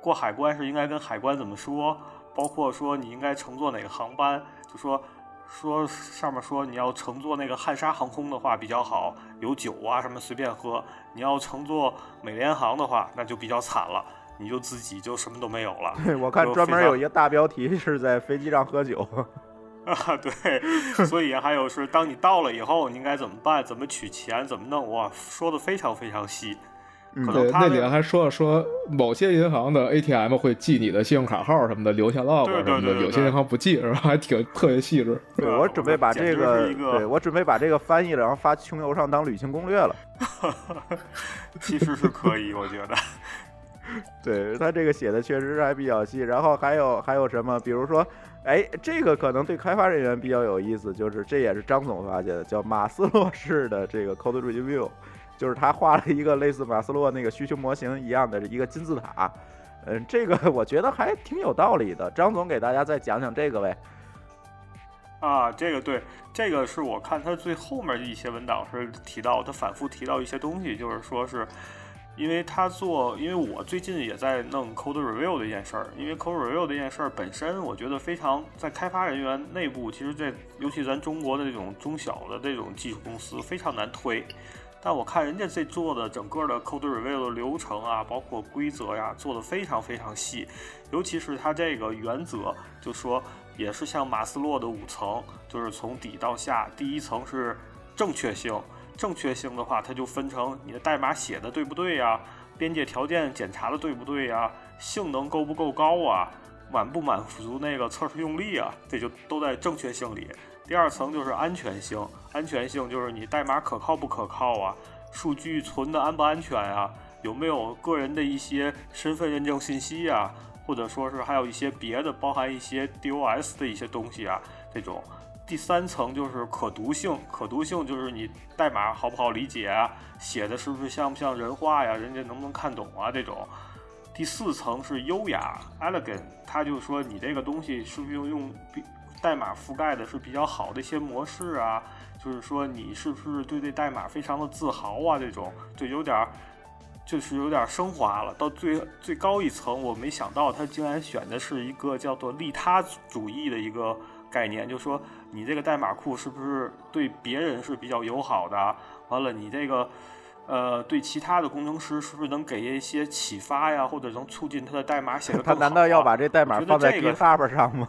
过海关是应该跟海关怎么说，包括说你应该乘坐哪个航班，就说。说上面说你要乘坐那个汉莎航空的话比较好，有酒啊什么随便喝。你要乘坐美联航的话，那就比较惨了，你就自己就什么都没有了。对，我看专门有一个大标题是在飞机上喝酒。[LAUGHS] 啊，对，所以还有是当你到了以后，你应该怎么办？怎么取钱？怎么弄？哇，说的非常非常细。对，那能他的里还说了说某些银行的 ATM 会记你的信用卡号什么的，留下 log 对什么的，对对对对有些银行不记是吧？[LAUGHS] 还挺特别细致。对，我准备把这个，个对我准备把这个翻译了，然后发穷游上当旅行攻略了。[LAUGHS] 其实是可以，我觉得。对他这个写的确实还比较细，然后还有还有什么，比如说，哎，这个可能对开发人员比较有意思，就是这也是张总发现的，叫马斯洛式的这个 code review，就是他画了一个类似马斯洛那个需求模型一样的一个金字塔。嗯，这个我觉得还挺有道理的。张总给大家再讲讲这个呗。啊，这个对，这个是我看他最后面的一些文档是提到，他反复提到一些东西，就是说是，因为他做，因为我最近也在弄 code review 的一件事儿，因为 code review 这件事儿本身，我觉得非常在开发人员内部，其实在尤其咱中国的这种中小的这种技术公司非常难推。但我看人家这做的整个的 code review 的流程啊，包括规则呀，做的非常非常细，尤其是它这个原则，就说也是像马斯洛的五层，就是从底到下，第一层是正确性，正确性的话，它就分成你的代码写的对不对呀，边界条件检查的对不对呀，性能够不够高啊，满不满足那个测试用例啊，这就都在正确性里。第二层就是安全性，安全性就是你代码可靠不可靠啊，数据存的安不安全啊，有没有个人的一些身份认证信息啊，或者说是还有一些别的，包含一些 DOS 的一些东西啊，这种。第三层就是可读性，可读性就是你代码好不好理解啊，写的是不是像不像人话呀，人家能不能看懂啊这种。第四层是优雅 （elegant），它就说你这个东西是不是用用代码覆盖的是比较好的一些模式啊，就是说你是不是对这代码非常的自豪啊这种，就有点儿。就是有点升华了，到最最高一层，我没想到他竟然选的是一个叫做利他主义的一个概念，就说你这个代码库是不是对别人是比较友好的？完了，你这个呃对其他的工程师是不是能给一些启发呀，或者能促进他的代码写的 [LAUGHS] 他难道要把这代码放在这个 GitHub 上吗？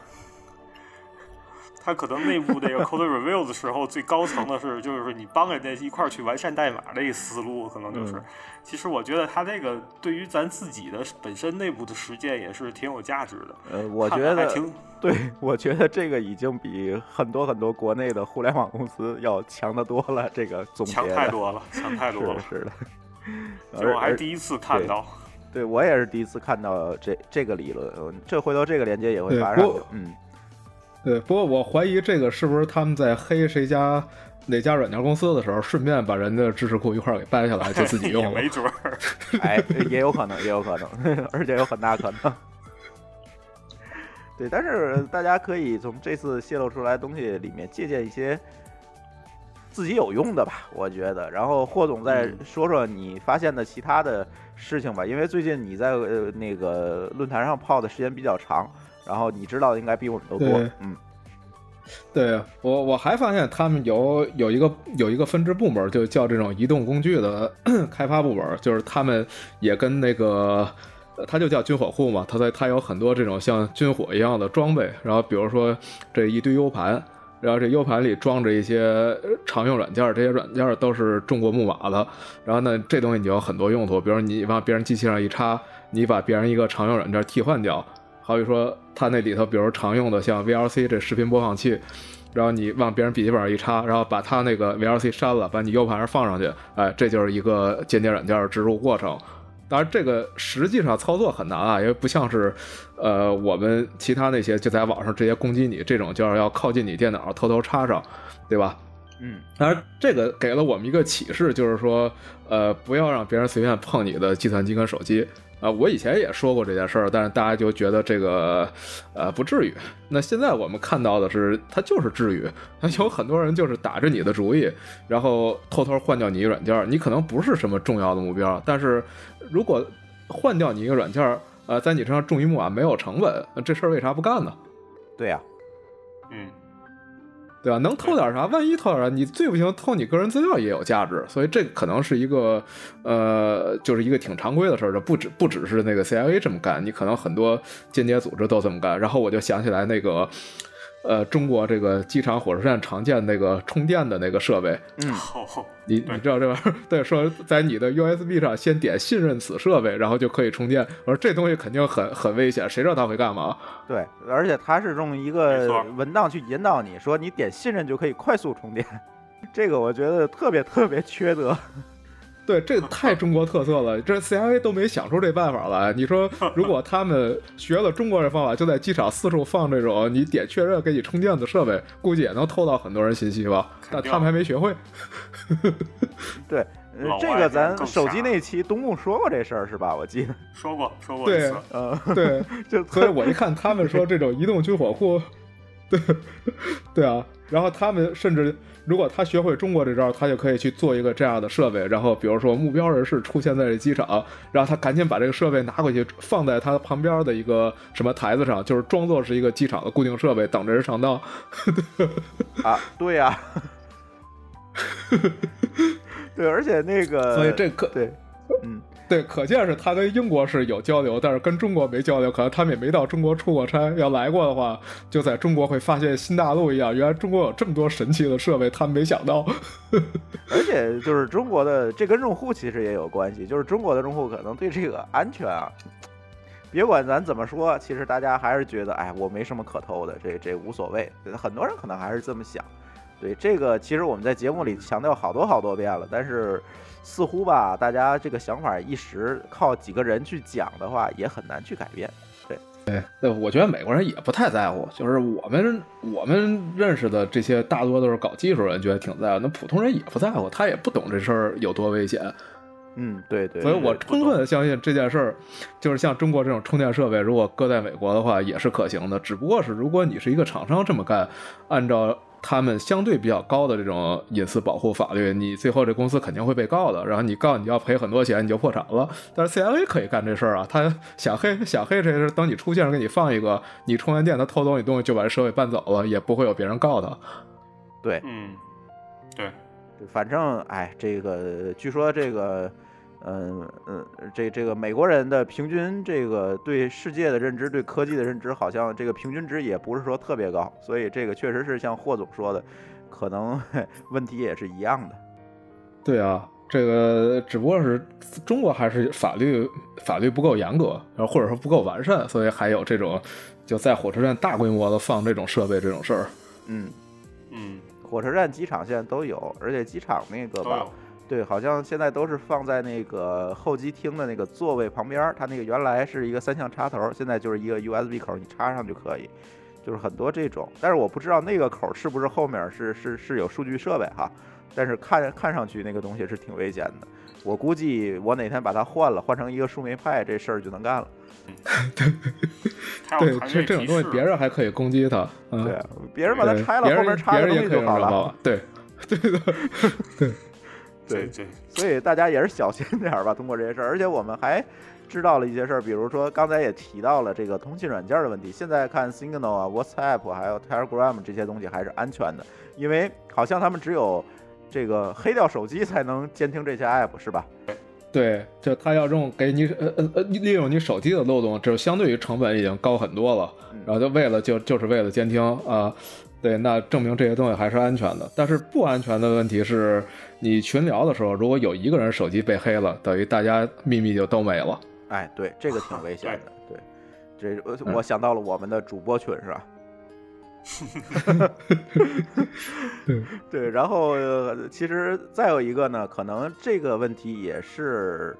他可能内部这个 [LAUGHS] code review 的时候，最高层的是就是你帮人家一块儿去完善代码的一个思路，可能就是。嗯其实我觉得他这个对于咱自己的本身内部的实践也是挺有价值的。呃，我觉得还挺对，我觉得这个已经比很多很多国内的互联网公司要强得多了。这个总结强太多了，强太多了。是的，是的。这我还是第一次看到。对我也是第一次看到这这个理论，呃这回头这个链接也会发上去。嗯，对，不过我怀疑这个是不是他们在黑谁家哪家软件公司的时候，顺便把人的知识库一块儿给掰下来，就自己用也了。[LAUGHS] 没准儿。[LAUGHS] 哎，也有可能，也有可能，[LAUGHS] 而且有很大可能。对，但是大家可以从这次泄露出来的东西里面借鉴一些自己有用的吧，我觉得。然后霍总再嗯说说你发现的其他的事情吧，因为最近你在呃那个论坛上泡的时间比较长，然后你知道的应该比我们都多。嗯，对我我还发现他们有有一个有一个分支部门，就叫这种移动工具的 [COUGHS] 开发部门，就是他们也跟那个。呃它就叫军火库嘛，他在他有很多这种像军火一样的装备，然后比如说这一堆 U 盘，然后这 U 盘里装着一些呃常用软件，这些软件都是中国木马的，然后呢，这东西你有很多用途，比如你往别人机器上一插，你把别人一个常用软件替换掉，好比说它那里头，比如常用的像 VLC 这视频播放器，然后你往别人笔记本上一插，然后把它那个 VLC 删了，把你 U 盘放上去，哎，这就是一个间谍软件植入过程。当然，这个实际上操作很难啊，因为不像是，呃，我们其他那些就在网上直接攻击你这种，就是要靠近你电脑偷偷插上，对吧？嗯，当然，这个给了我们一个启示，就是说，呃，不要让别人随便碰你的计算机跟手机。啊、我以前也说过这件事儿，但是大家就觉得这个，呃，不至于。那现在我们看到的是，它就是至于，有很多人就是打着你的主意，然后偷偷换掉你一软件儿，你可能不是什么重要的目标，但是如果换掉你一个软件儿，呃，在你身上种一木啊没有成本，那这事儿为啥不干呢？对呀、嗯，对吧？能偷点啥？万一偷点啥，你最不行偷你个人资料也有价值，所以这可能是一个呃，就是一个挺常规的事儿，这不只不只是那个 CIA 这么干，你可能很多间谍组织都这么干。然后我就想起来那个。呃，中国这个机场、火车站常见那个充电的那个设备，嗯，好好，你你知道这玩意儿？[LAUGHS] 对，说在你的 USB 上先点信任此设备，然后就可以充电。我说这东西肯定很很危险，谁知道它会干嘛？对，而且它是用一个文档去引导你说你点信任就可以快速充电，[LAUGHS] 这个我觉得特别特别缺德。对，这太中国特色了，这 CIA 都没想出这办法来。你说，[LAUGHS] 如果他们学了中国这方法，就在机场四处放这种你点确认给你充电的设备，估计也能偷到很多人信息吧？但他们还没学会。[LAUGHS] 对，这个咱手机那期东木说过这事儿是吧？我记得，[LAUGHS] 说过说过一对次，呃，对，就所以我一看他们说这种移动军火库，对，对啊，然后他们甚至如果他学会中国这招，他就可以去做一个这样的设备，然后比如说目标人士出现在这机场，然后他赶紧把这个设备拿回去，放在他旁边的一个什么台子上，就是装作是一个机场的固定设备，等着人上当。啊，对呀、[LAUGHS] 对，而且那个，所以这可对，嗯，[LAUGHS] 对，可见是他跟英国是有交流，但是跟中国没交流，可能他们也没到中国出过差。要来过的话，就在中国会发现新大陆一样，原来中国有这么多神奇的设备，他们没想到。[LAUGHS] 而且就是中国的这跟用户其实也有关系，就是中国的用户可能对这个安全啊，别管咱怎么说，其实大家还是觉得，哎，我没什么可偷的，这这无所谓。很多人可能还是这么想。对这个，其实我们在节目里强调好多好多遍了，但是似乎吧，大家这个想法一时靠几个人去讲的话，也很难去改变。对对，我觉得美国人也不太在乎，就是我们我们认识的这些大多都是搞技术人，觉得挺在乎，那普通人也不在乎，他也不懂这事儿有多危险。嗯，对对。所以我充分的相信这件事儿，就是像中国这种充电设备，如果搁在美国的话也是可行的。只不过是如果你是一个厂商这么干，按照他们相对比较高的这种隐私保护法律，你最后这公司肯定会被告的。然后你告你要赔很多钱，你就破产了。但是 CIA 可以干这事儿啊，他想黑想黑这事，等你出现给你放一个，你充完电他偷走你东西就把这设备搬走了，也不会有别人告他。对，嗯，对，反正哎，这个据说这个，嗯嗯，这这个美国人的平均这个对世界的认知、对科技的认知，好像这个平均值也不是说特别高，所以这个确实是像霍总说的，可能 [LAUGHS] 问题也是一样的。对啊，这个只不过是中国还是法律法律不够严格，然后或者说不够完善，所以还有这种就在火车站大规模的放这种设备这种事儿。嗯，嗯，火车站、机场现在都有，而且机场那个吧对，好像现在都是放在那个候机厅的那个座位旁边儿，它那个原来是一个三项插头，现在就是一个 USB 口，你插上就可以，就是很多这种。但是我不知道那个口是不是后面是是是有数据设备哈，但是看看上去那个东西是挺危险的。我估计我哪天把它换了，换成一个树莓派，这事儿就能干了。[LAUGHS] 对对这这种东西别人还可以攻击他，嗯，对，别人把它拆了，后面插个东西就好了对，[LAUGHS] 对的，[LAUGHS] 对，对对，所以大家也是小心点儿吧，通过这些事儿。而且我们还知道了一些事儿，比如说刚才也提到了这个通信软件的问题。现在看 Signal 啊、WhatsApp 还有 Telegram 这些东西还是安全的，因为好像他们只有这个黑掉手机才能监听这些 app，是吧？对，就他要用给你呃呃呃利用你手机的漏洞，这相对于成本已经高很多了。嗯然后就为了就就是为了监听啊、对，那证明这些东西还是安全的。但是不安全的问题是，你群聊的时候，如果有一个人手机被黑了，等于大家秘密就都没了。哎，对，这个挺危险的。[LAUGHS] 对，这我想到了我们的主播群是吧？[LAUGHS] 对，然后、呃其实再有一个呢，可能这个问题也是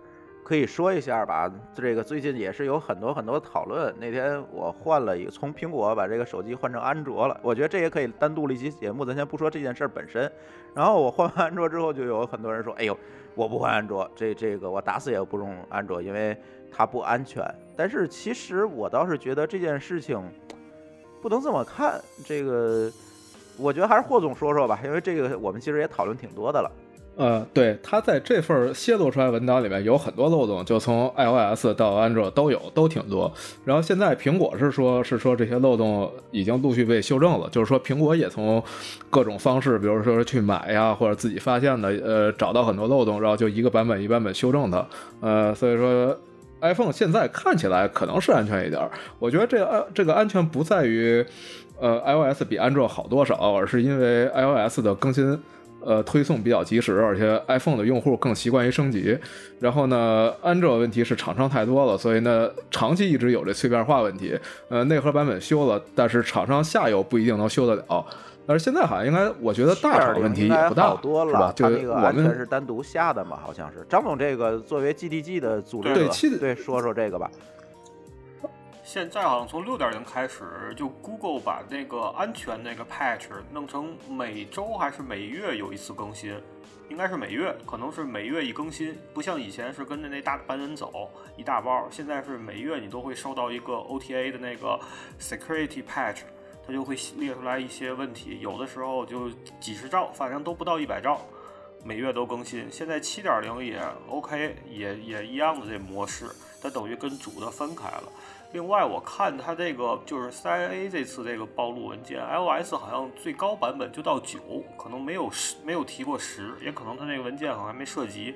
可以说一下吧。这个最近也是有很多很多讨论。那天我换了一个，从苹果把这个手机换成安卓了，我觉得这也可以单独了一期节目，咱先不说这件事本身。然后我换完安卓之后，就有很多人说：“哎呦，我不换安卓，这这个我打死也不用安卓，因为它不安全。”但是其实我倒是觉得这件事情不能这么看。这个我觉得还是霍总说说吧，因为这个我们其实也讨论挺多的了。呃，对，它在这份泄露出来文档里面有很多漏洞，就从 iOS 到安卓都有，都挺多。然后现在苹果是说，是说这些漏洞已经陆续被修正了，就是说苹果也从各种方式，比如说去买呀，或者自己发现的，呃，找到很多漏洞，然后就一个版本一版本修正它。呃，所以说 iPhone 现在看起来可能是安全一点儿。我觉得这个安这个安全不在于呃 iOS 比安卓好多少，而是因为 iOS 的更新。呃，推送比较及时，而且 iPhone 的用户更习惯于升级。然后呢，安卓问题是厂商太多了，所以呢，长期一直有这碎片化问题。呃，内核版本修了，但是厂商下游不一定能修得了。但是现在好像应该，我觉得大厂问题也不大，好多了就它那个我安全们是单独下的嘛，好像是。张总，这个作为 GDG 的组织者，对对说说这个吧。现在好像从六点零开始，就 Google 把那个安全那个 patch 弄成每周还是每月有一次更新，应该是每月，可能是每月一更新，不像以前是跟着那大班人走一大包，现在是每月你都会收到一个 OTA 的那个 security patch，它就会列出来一些问题，有的时候就几十兆，反正都不到一百兆。每月都更新，现在七点零也 OK，也也一样的这模式，它等于跟主的分开了。另外，我看它这个就是 CIA 这次这个暴露文件，iOS 好像最高版本就到九，可能没有十，没有提过十，也可能它那个文件好像还没涉及。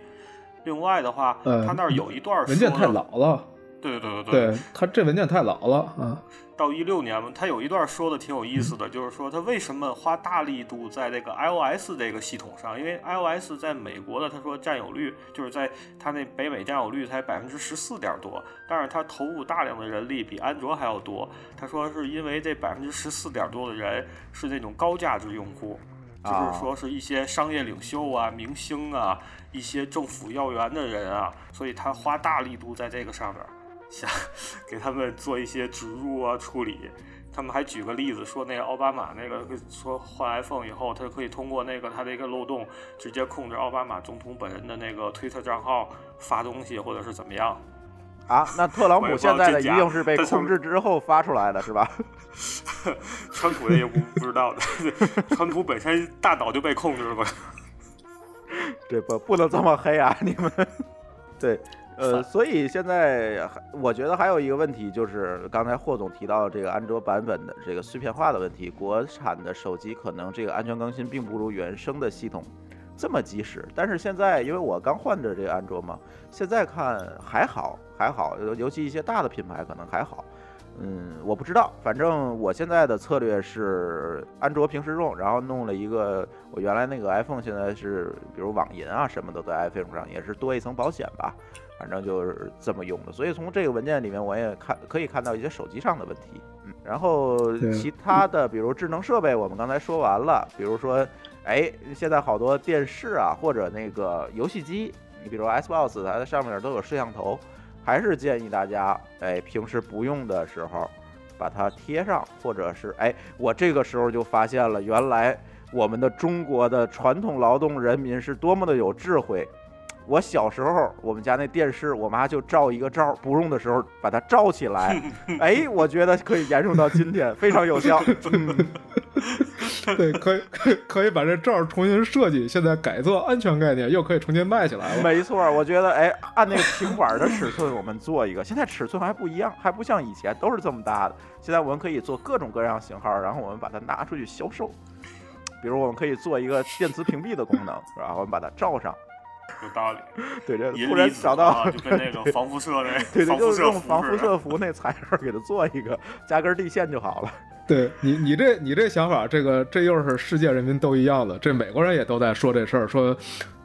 另外的话，呃它那儿有一段文件太，老了，对对对对它这文件太老了啊。到一六年嘛，他有一段说的挺有意思的，就是说他为什么花大力度在这个 iOS 这个系统上，因为 iOS 在美国的他说占有率就是在他那北美占有率才百分之十四点多，但是他投入大量的人力比安卓还要多。他说是因为这百分之十四点多的人是那种高价值用户。就是说是一些商业领袖啊、明星啊、一些政府要员的人啊，所以他花大力度在这个上面，想给他们做一些植入啊处理。他们还举个例子，说那个奥巴马那个说换 iPhone 以后，他可以通过那个他的一个漏洞，直接控制奥巴马总统本人的那个推特账号发东西，或者是怎么样。啊，那特朗普现在的一定是被控制之后发出来的，是吧？[LAUGHS] 川普也不不知道的，川普本身大脑就被控制了吧？[LAUGHS] 这不不能这么黑啊！你们 [LAUGHS] 对，呃，所以现在还我觉得还有一个问题就是刚才霍总提到这个安卓版本的这个碎片化的问题，国产的手机可能这个安全更新并不如原生的系统这么及时。但是现在因为我刚换的这个安卓嘛，现在看还好还好，尤尤其一些大的品牌可能还好。嗯，我不知道，反正我现在的策略是安卓平时用，然后弄了一个我原来那个 iPhone，现在是比如网银啊什么的在 iPhone 上也是多一层保险吧，反正就是这么用的。所以从这个文件里面我也看可以看到一些手机上的问题，嗯，然后其他的比如智能设备我们刚才说完了，比如说哎，现在好多电视啊，或者那个游戏机，你比如 Xbox，它上面都有摄像头，还是建议大家，哎，平时不用的时候把它贴上，或者是，哎，我这个时候就发现了，原来我们的中国的传统劳动人民是多么的有智慧。我小时候，我们家那电视，我妈就照一个照，不用的时候把它罩起来。[LAUGHS] 哎，我觉得可以沿用到今天，非常有效。[LAUGHS] 嗯，[LAUGHS] 对，可以可以可以把这罩重新设计，现在改做安全概念，又可以重新卖起来了。没错，我觉得，哎，按那个平板的尺寸，我们做一个。现在尺寸还不一样，还不像以前都是这么大的。现在我们可以做各种各样型号，然后我们把它拿出去销售。比如，我们可以做一个电磁屏蔽的功能，然后我们把它罩上。有道理，[LAUGHS] 对，这突然找到，啊就跟那个防辐射那对对，防辐射就是用防辐射服那材料给它做一个，加根地线就好了。[LAUGHS] 对你，你这你这想法，这个这又是世界人民都一样的，这美国人也都在说这事儿，说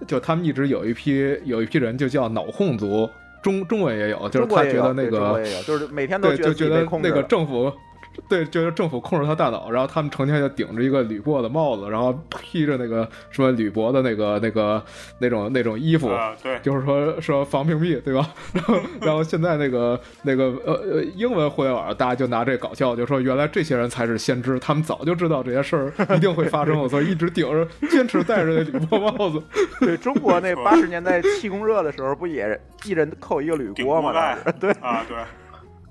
就他们一直有一批有一批人就叫脑控族，中中文也有，就是他觉得那个就是每天都就觉得那个政府。对，就是政府控制他大脑，然后他们成天就顶着一个铝箔的帽子，然后披着那个什么铝箔的那个那个那种那种衣服，啊，对，就是说说防屏蔽，对吧？[LAUGHS] 然后然后现在那个那个呃呃英文互联网，大家就拿这搞笑，就说原来这些人才是先知，他们早就知道这些事儿一定会发生，所以一直顶着坚持戴着那铝箔帽子。[LAUGHS] 对中国那八十年代气功热的时候，不也一人扣一个铝顶锅吗？对，啊，对，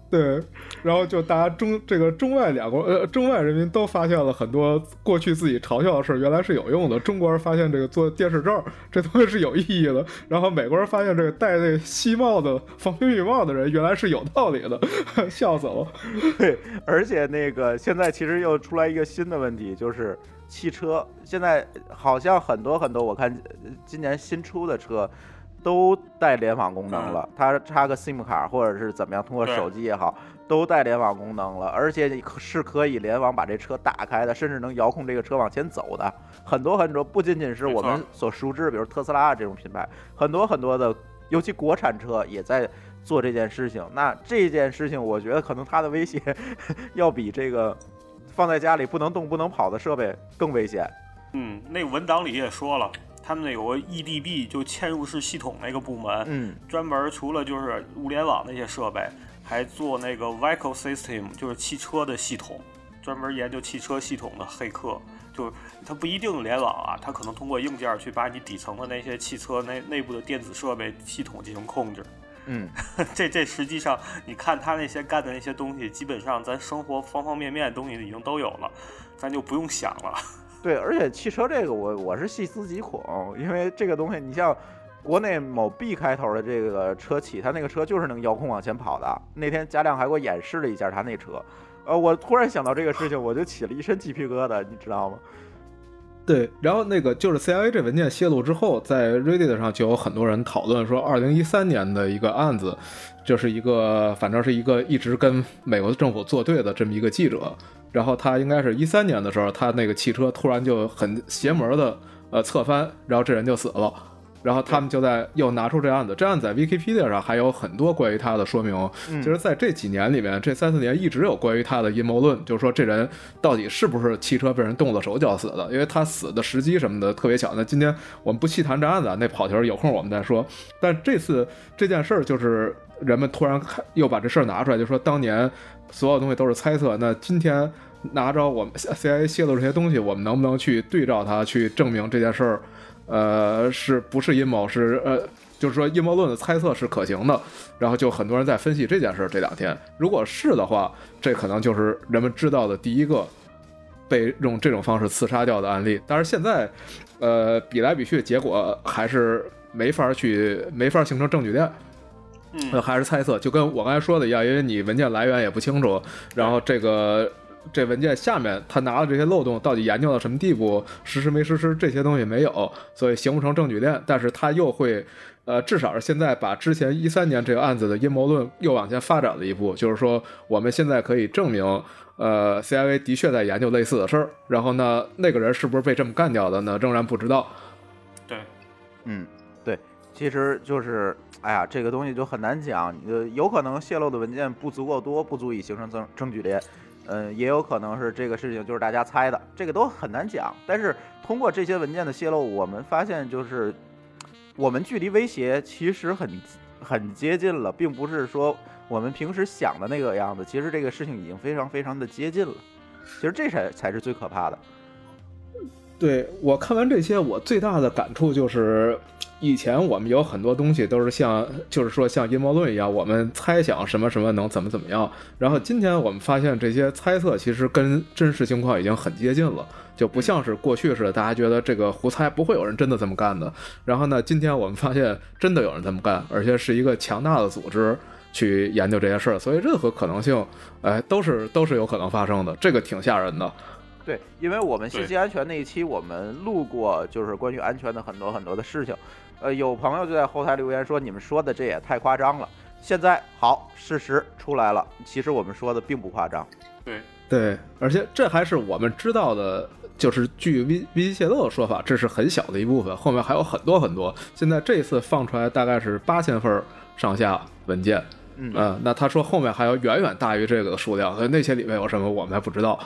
[LAUGHS] 对，然后就大家中这个中外两国呃中外人民都发现了很多过去自己嘲笑的事儿，原来是有用的。中国人发现这个做电视罩这东西是有意义的，然后美国人发现这个戴那西帽子防屏蔽帽的人原来是有道理的，[LAUGHS] 笑死了。对，而且那个现在其实又出来一个新的问题，就是汽车现在好像很多很多，我看今年新出的车都带联网功能了，它插个 SIM 卡或者是怎么样，通过手机也好，都带联网功能了，而且你是可以联网把这车打开的，甚至能遥控这个车往前走的。很多很多，不仅仅是我们所熟知，比如特斯拉这种品牌，很多很多的，尤其国产车也在做这件事情。那这件事情，我觉得可能它的威胁要比这个放在家里不能动不能跑的设备更危险。嗯，那文档里也说了，他们那有个 EDB 就嵌入式系统那个部门，嗯，专门除了就是物联网那些设备，还做那个 Vehicle System，就是汽车的系统，专门研究汽车系统的黑客。就是它不一定联网啊，它可能通过硬件去把你底层的那些汽车内内部的电子设备系统进行控制。嗯，[LAUGHS] 这这实际上，你看他那些干的那些东西，基本上咱生活方方面面的东西已经都有了，咱就不用想了。对，而且汽车这个我我是细思极恐，因为这个东西，你像国内某 B 开头的这个车企，它那个车就是能遥控往前跑的。那天嘉亮还给我演示了一下他那车，呃，我突然想到这个事情，我就起了一身鸡皮疙瘩，你知道吗？对，然后那个就是 CIA 这文件泄露之后，在 Reddit 上就有很多人讨论说，二零一三年的一个案子，就是一个反正是一个一直跟美国政府作对的这么一个记者，然后他应该是一三年的时候，他那个汽车突然就很邪门的呃侧翻，然后这人就死了。然后他们就在又拿出这案子，这案子在 Wikipedia 上还有很多关于他的说明。嗯就是在这几年里面，这三四年一直有关于他的阴谋论，就是说这人到底是不是汽车被人动了手脚死的？因为他死的时机什么的特别巧。那今天我们不细谈这案子，啊，那跑题儿有空我们再说。但这次这件事儿就是人们突然看又把这事儿拿出来，就说当年所有东西都是猜测，那今天拿着我们 CIA 泄露这些东西，我们能不能去对照它，去证明这件事儿？呃，是不是阴谋？是呃，就是说阴谋论的猜测是可行的。然后就很多人在分析这件事儿。这两天，如果是的话，这可能就是人们知道的第一个被用这种方式刺杀掉的案例。但是现在，呃，比来比去，结果还是没法去，没法形成证据链。呃，嗯，还是猜测，就跟我刚才说的一样，因为你文件来源也不清楚，然后这个这文件下面他拿的这些漏洞到底研究到什么地步，实施没实施这些东西没有，所以形不成证据链。但是他又会，呃，至少是现在把之前一三年这个案子的阴谋论又往前发展了一步，就是说我们现在可以证明。呃，CIA 的确在研究类似的事儿，然后呢，那个人是不是被这么干掉的呢？仍然不知道。对，嗯，对，其实就是，哎呀，这个东西就很难讲，呃，有可能泄露的文件不足够多，不足以形成证证据链，嗯，也有可能是这个事情就是大家猜的，这个都很难讲。但是通过这些文件的泄露，我们发现就是我们距离威胁其实很很接近了，并不是说我们平时想的那个样子。其实这个事情已经非常非常的接近了。其实这才才是最可怕的。对我看完这些，我最大的感触就是，以前我们有很多东西都是像，就是说像阴谋论一样，我们猜想什么什么能怎么怎么样。然后今天我们发现这些猜测其实跟真实情况已经很接近了，就不像是过去似的，大家觉得这个胡猜，不会有人真的这么干的。然后呢，今天我们发现真的有人这么干，而且是一个强大的组织。去研究这些事儿，所以任何可能性，哎，都是都是有可能发生的，这个挺吓人的。对，因为我们信息安全那一期，我们录过就是关于安全的很多很多的事情。呃，有朋友就在后台留言说，你们说的这也太夸张了。现在好，事实出来了，其实我们说的并不夸张。对，对，而且这还是我们知道的，就是据危危机泄露的说法，这是很小的一部分，后面还有很多很多。现在这次放出来大概是八千份上下文件，嗯嗯，那他说后面还有远远大于这个的数量，所以那些里面有什么我们还不知道。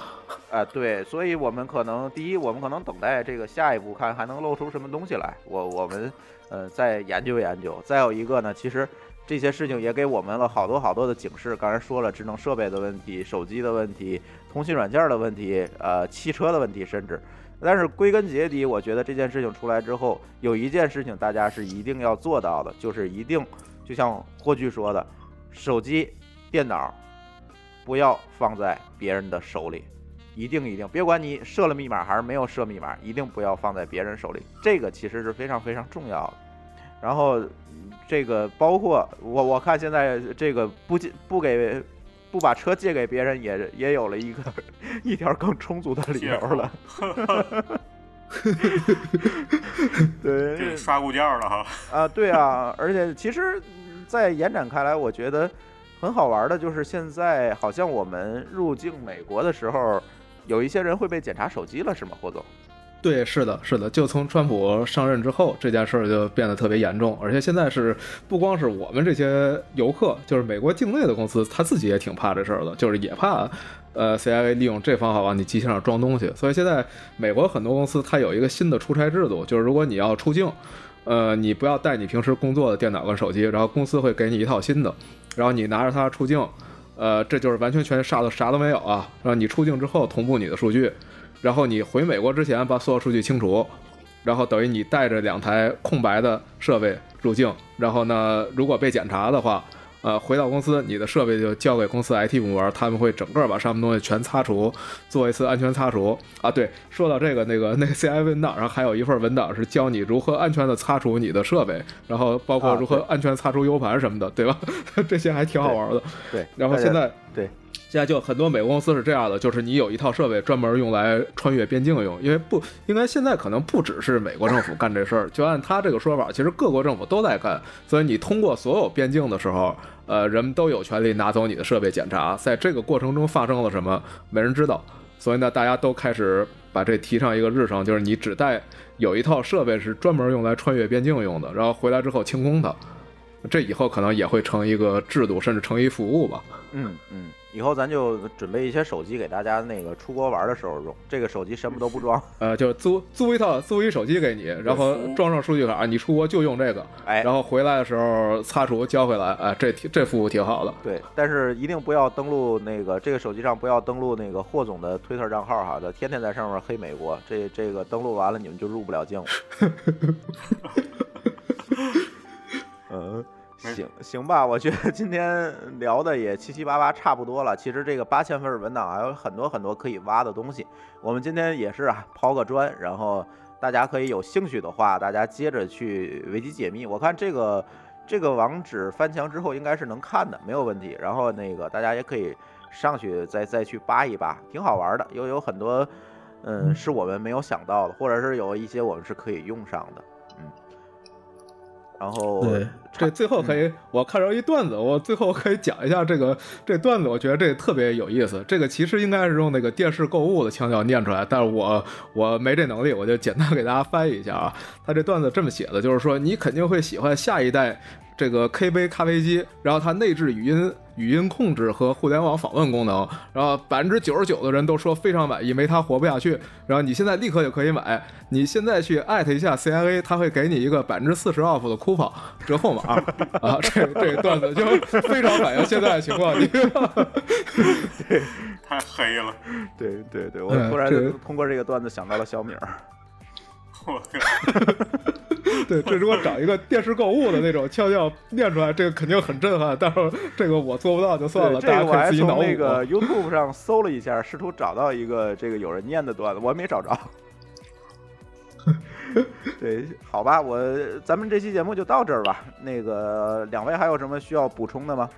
啊、对，所以我们可能第一，我们可能等待这个下一步，看还能露出什么东西来。我我们呃再研究研究。再有一个呢，其实这些事情也给我们了好多好多的警示。刚才说了，智能设备的问题、手机的问题、通信软件的问题、呃汽车的问题，甚至。但是归根结底，我觉得这件事情出来之后，有一件事情大家是一定要做到的，就是一定就像霍炬说的，手机、电脑不要放在别人的手里。一定一定，别管你设了密码还是没有设密码，一定不要放在别人手里。这个其实是非常非常重要的。然后嗯这个包括我我看现在这个不借不给不把车借给别人也也有了一个 [LAUGHS] 一条更充足的理由了。对，这刷固件了哈。啊，对啊，而且其实，嗯在延展开来，我觉得很好玩的就是现在好像我们入境美国的时候，有一些人会被检查手机了，是吗，霍总？对，是的，是的，就从川普上任之后，这件事儿就变得特别严重，而且现在是不光是我们这些游客，就是美国境内的公司，他自己也挺怕这事儿的，就是也怕，呃，CIA 利用这方法往你机器上装东西，所以现在美国很多公司它有一个新的出差制度，就是如果你要出境，呃，你不要带你平时工作的电脑跟手机，然后公司会给你一套新的，然后你拿着它出境，呃，这就是完全全啥都啥都没有啊，然后你出境之后同步你的数据。然后你回美国之前把所有数据清除，然后等于你带着两台空白的设备入境，然后呢，如果被检查的话，呃，回到公司，你的设备就交给公司 IT 部门，他们会整个把上面东西全擦除，做一次安全擦除啊。对，说到这个，那个那个 CI 文档上还有一份文档是教你如何安全的擦除你的设备，然后包括啊如何安全擦除 U 盘什么的，对吧？[LAUGHS] 这些还挺好玩的。对，然后现在对现在就很多美国公司是这样的，就是你有一套设备专门用来穿越边境用，因为不应该现在可能不只是美国政府干这事儿，就按他这个说法，其实各国政府都在干。所以你通过所有边境的时候，呃，人们都有权利拿走你的设备检查，在这个过程中发生了什么，没人知道。所以呢，大家都开始把这提上一个日程，就是你只带有一套设备是专门用来穿越边境用的，然后回来之后清空它。这以后可能也会成一个制度，甚至成一服务吧。嗯嗯，以后咱就准备一些手机给大家那个出国玩的时候用。这个手机什么都不装，[LAUGHS] 呃，就租租一套租一手机给你，然后装上数据卡，你出国就用这个，哎，然后回来的时候擦除交回来，哎，这这服务挺好的。对，但是一定不要登录那个这个手机上不要登录那个霍总的推特账号哈，他天天在上面黑美国，这这个登录完了你们就入不了境了。嗯，行行吧，我觉得今天聊的也七七八八差不多了。其实这个八千份文档还有很多很多可以挖的东西。我们今天也是啊，抛个砖，然后大家可以有兴趣的话，大家接着去维基解密。我看这个这个网址翻墙之后应该是能看的，没有问题。然后那个大家也可以上去再再去扒一扒，挺好玩的，又有很多嗯是我们没有想到的，或者是有一些我们是可以用上的，嗯。然后对，这最后可嗯以，我看着一段子，我最后可以讲一下这个这段子，我觉得这特别有意思。这个其实应该是用那个电视购物的腔调念出来，但是我我没这能力，我就简单给大家翻译一下啊。他这段子这么写的，就是说你肯定会喜欢下一代这个 K 杯咖啡机，然后它内置语音语音控制和互联网访问功能，然后百分之九十九的人都说非常满意，没它活不下去。然后你现在立刻就可以买，你现在去艾特一下 CIA，它会给你一个百分之四十 off 的 coupon 折扣码啊。这这个段子就非常反映现在的情况。你 [LAUGHS] 太黑了，[LAUGHS] 对对对，我嗯突然这通过这个段子想到了小米儿。我靠！对，这如果找一个电视购物的那种悄悄念出来，这个肯定很震撼。但是这个我做不到就算了，对这个我大家可以还从那自己脑补。个 YouTube 上搜了一下，试图找到一个这个有人念的段子，我没找着。[LAUGHS] 对，好吧，我咱们这期节目就到这儿吧。那个两位还有什么需要补充的吗？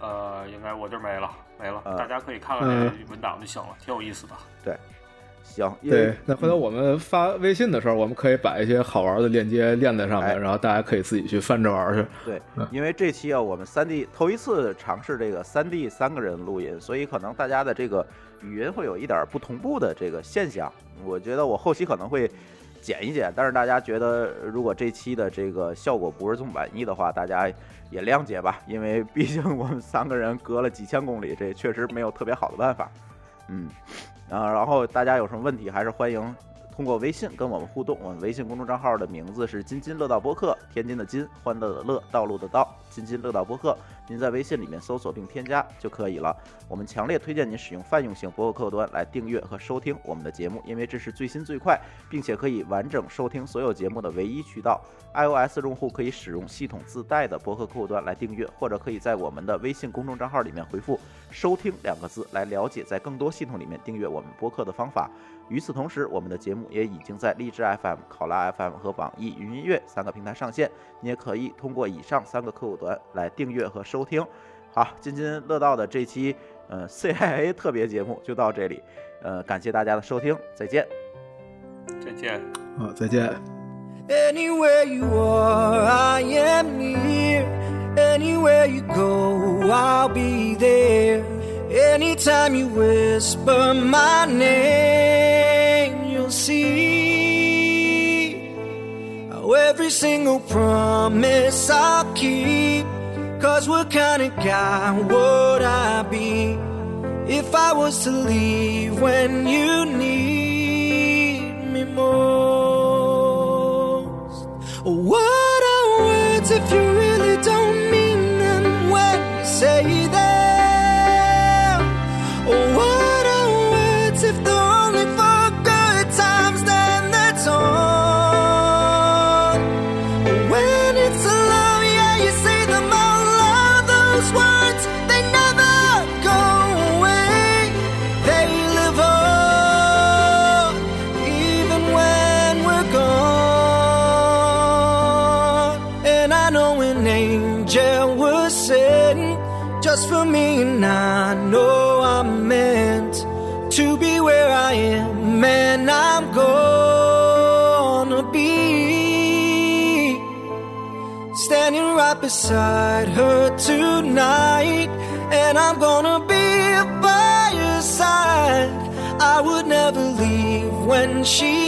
呃，应该我这儿没了，没了，呃大家可以看看这个文档就行了，挺有意思的。行，对，那回头我们发微信的时候，我们可以把一些好玩的链接链在上面，哎然后大家可以自己去翻着玩去。对嗯，因为这期啊，我们三 D 头一次尝试这个三 D 三个人录音，所以可能大家的这个语音会有一点不同步的这个现象。我觉得我后期可能会剪一剪，但是大家觉得如果这期的这个效果不是这么满意的话，大家也谅解吧，因为毕竟我们三个人隔了几千公里，这确实没有特别好的办法。嗯，啊，然后大家有什么问题，还是欢迎通过微信跟我们互动。我们微信公众账号的名字是“津津乐道播客”，天津的津，欢乐的乐，道路的道，津津乐道播客。您在微信里面搜索并添加就可以了。我们强烈推荐您使用泛用型博客客户端来订阅和收听我们的节目，因为这是最新最快，并且可以完整收听所有节目的唯一渠道。iOS 用户可以使用系统自带的博客客户端来订阅，或者可以在我们的微信公众账号里面回复“收听”两个字来了解在更多系统里面订阅我们播客的方法。与此同时，我们的节目也已经在荔枝 FM、考拉 FM 和网易云音乐三个平台上线，你也可以通过以上三个客户端来订阅和收听。好，津津乐道的这期呃 CIA 特别节目就到这里，呃，感谢大家的收听，再见。再见。好，再见。Anywhere you are, I am near. Anywhere you go, I'll be there. Anytime you whisper my name, you'll see how every single promise I'll keep. Cause what kind of guy would I be if I was to leave when you need me most? What are words if you really don't mean them when you say beside her tonight, and I'm gonna be by your side. I would never leave when she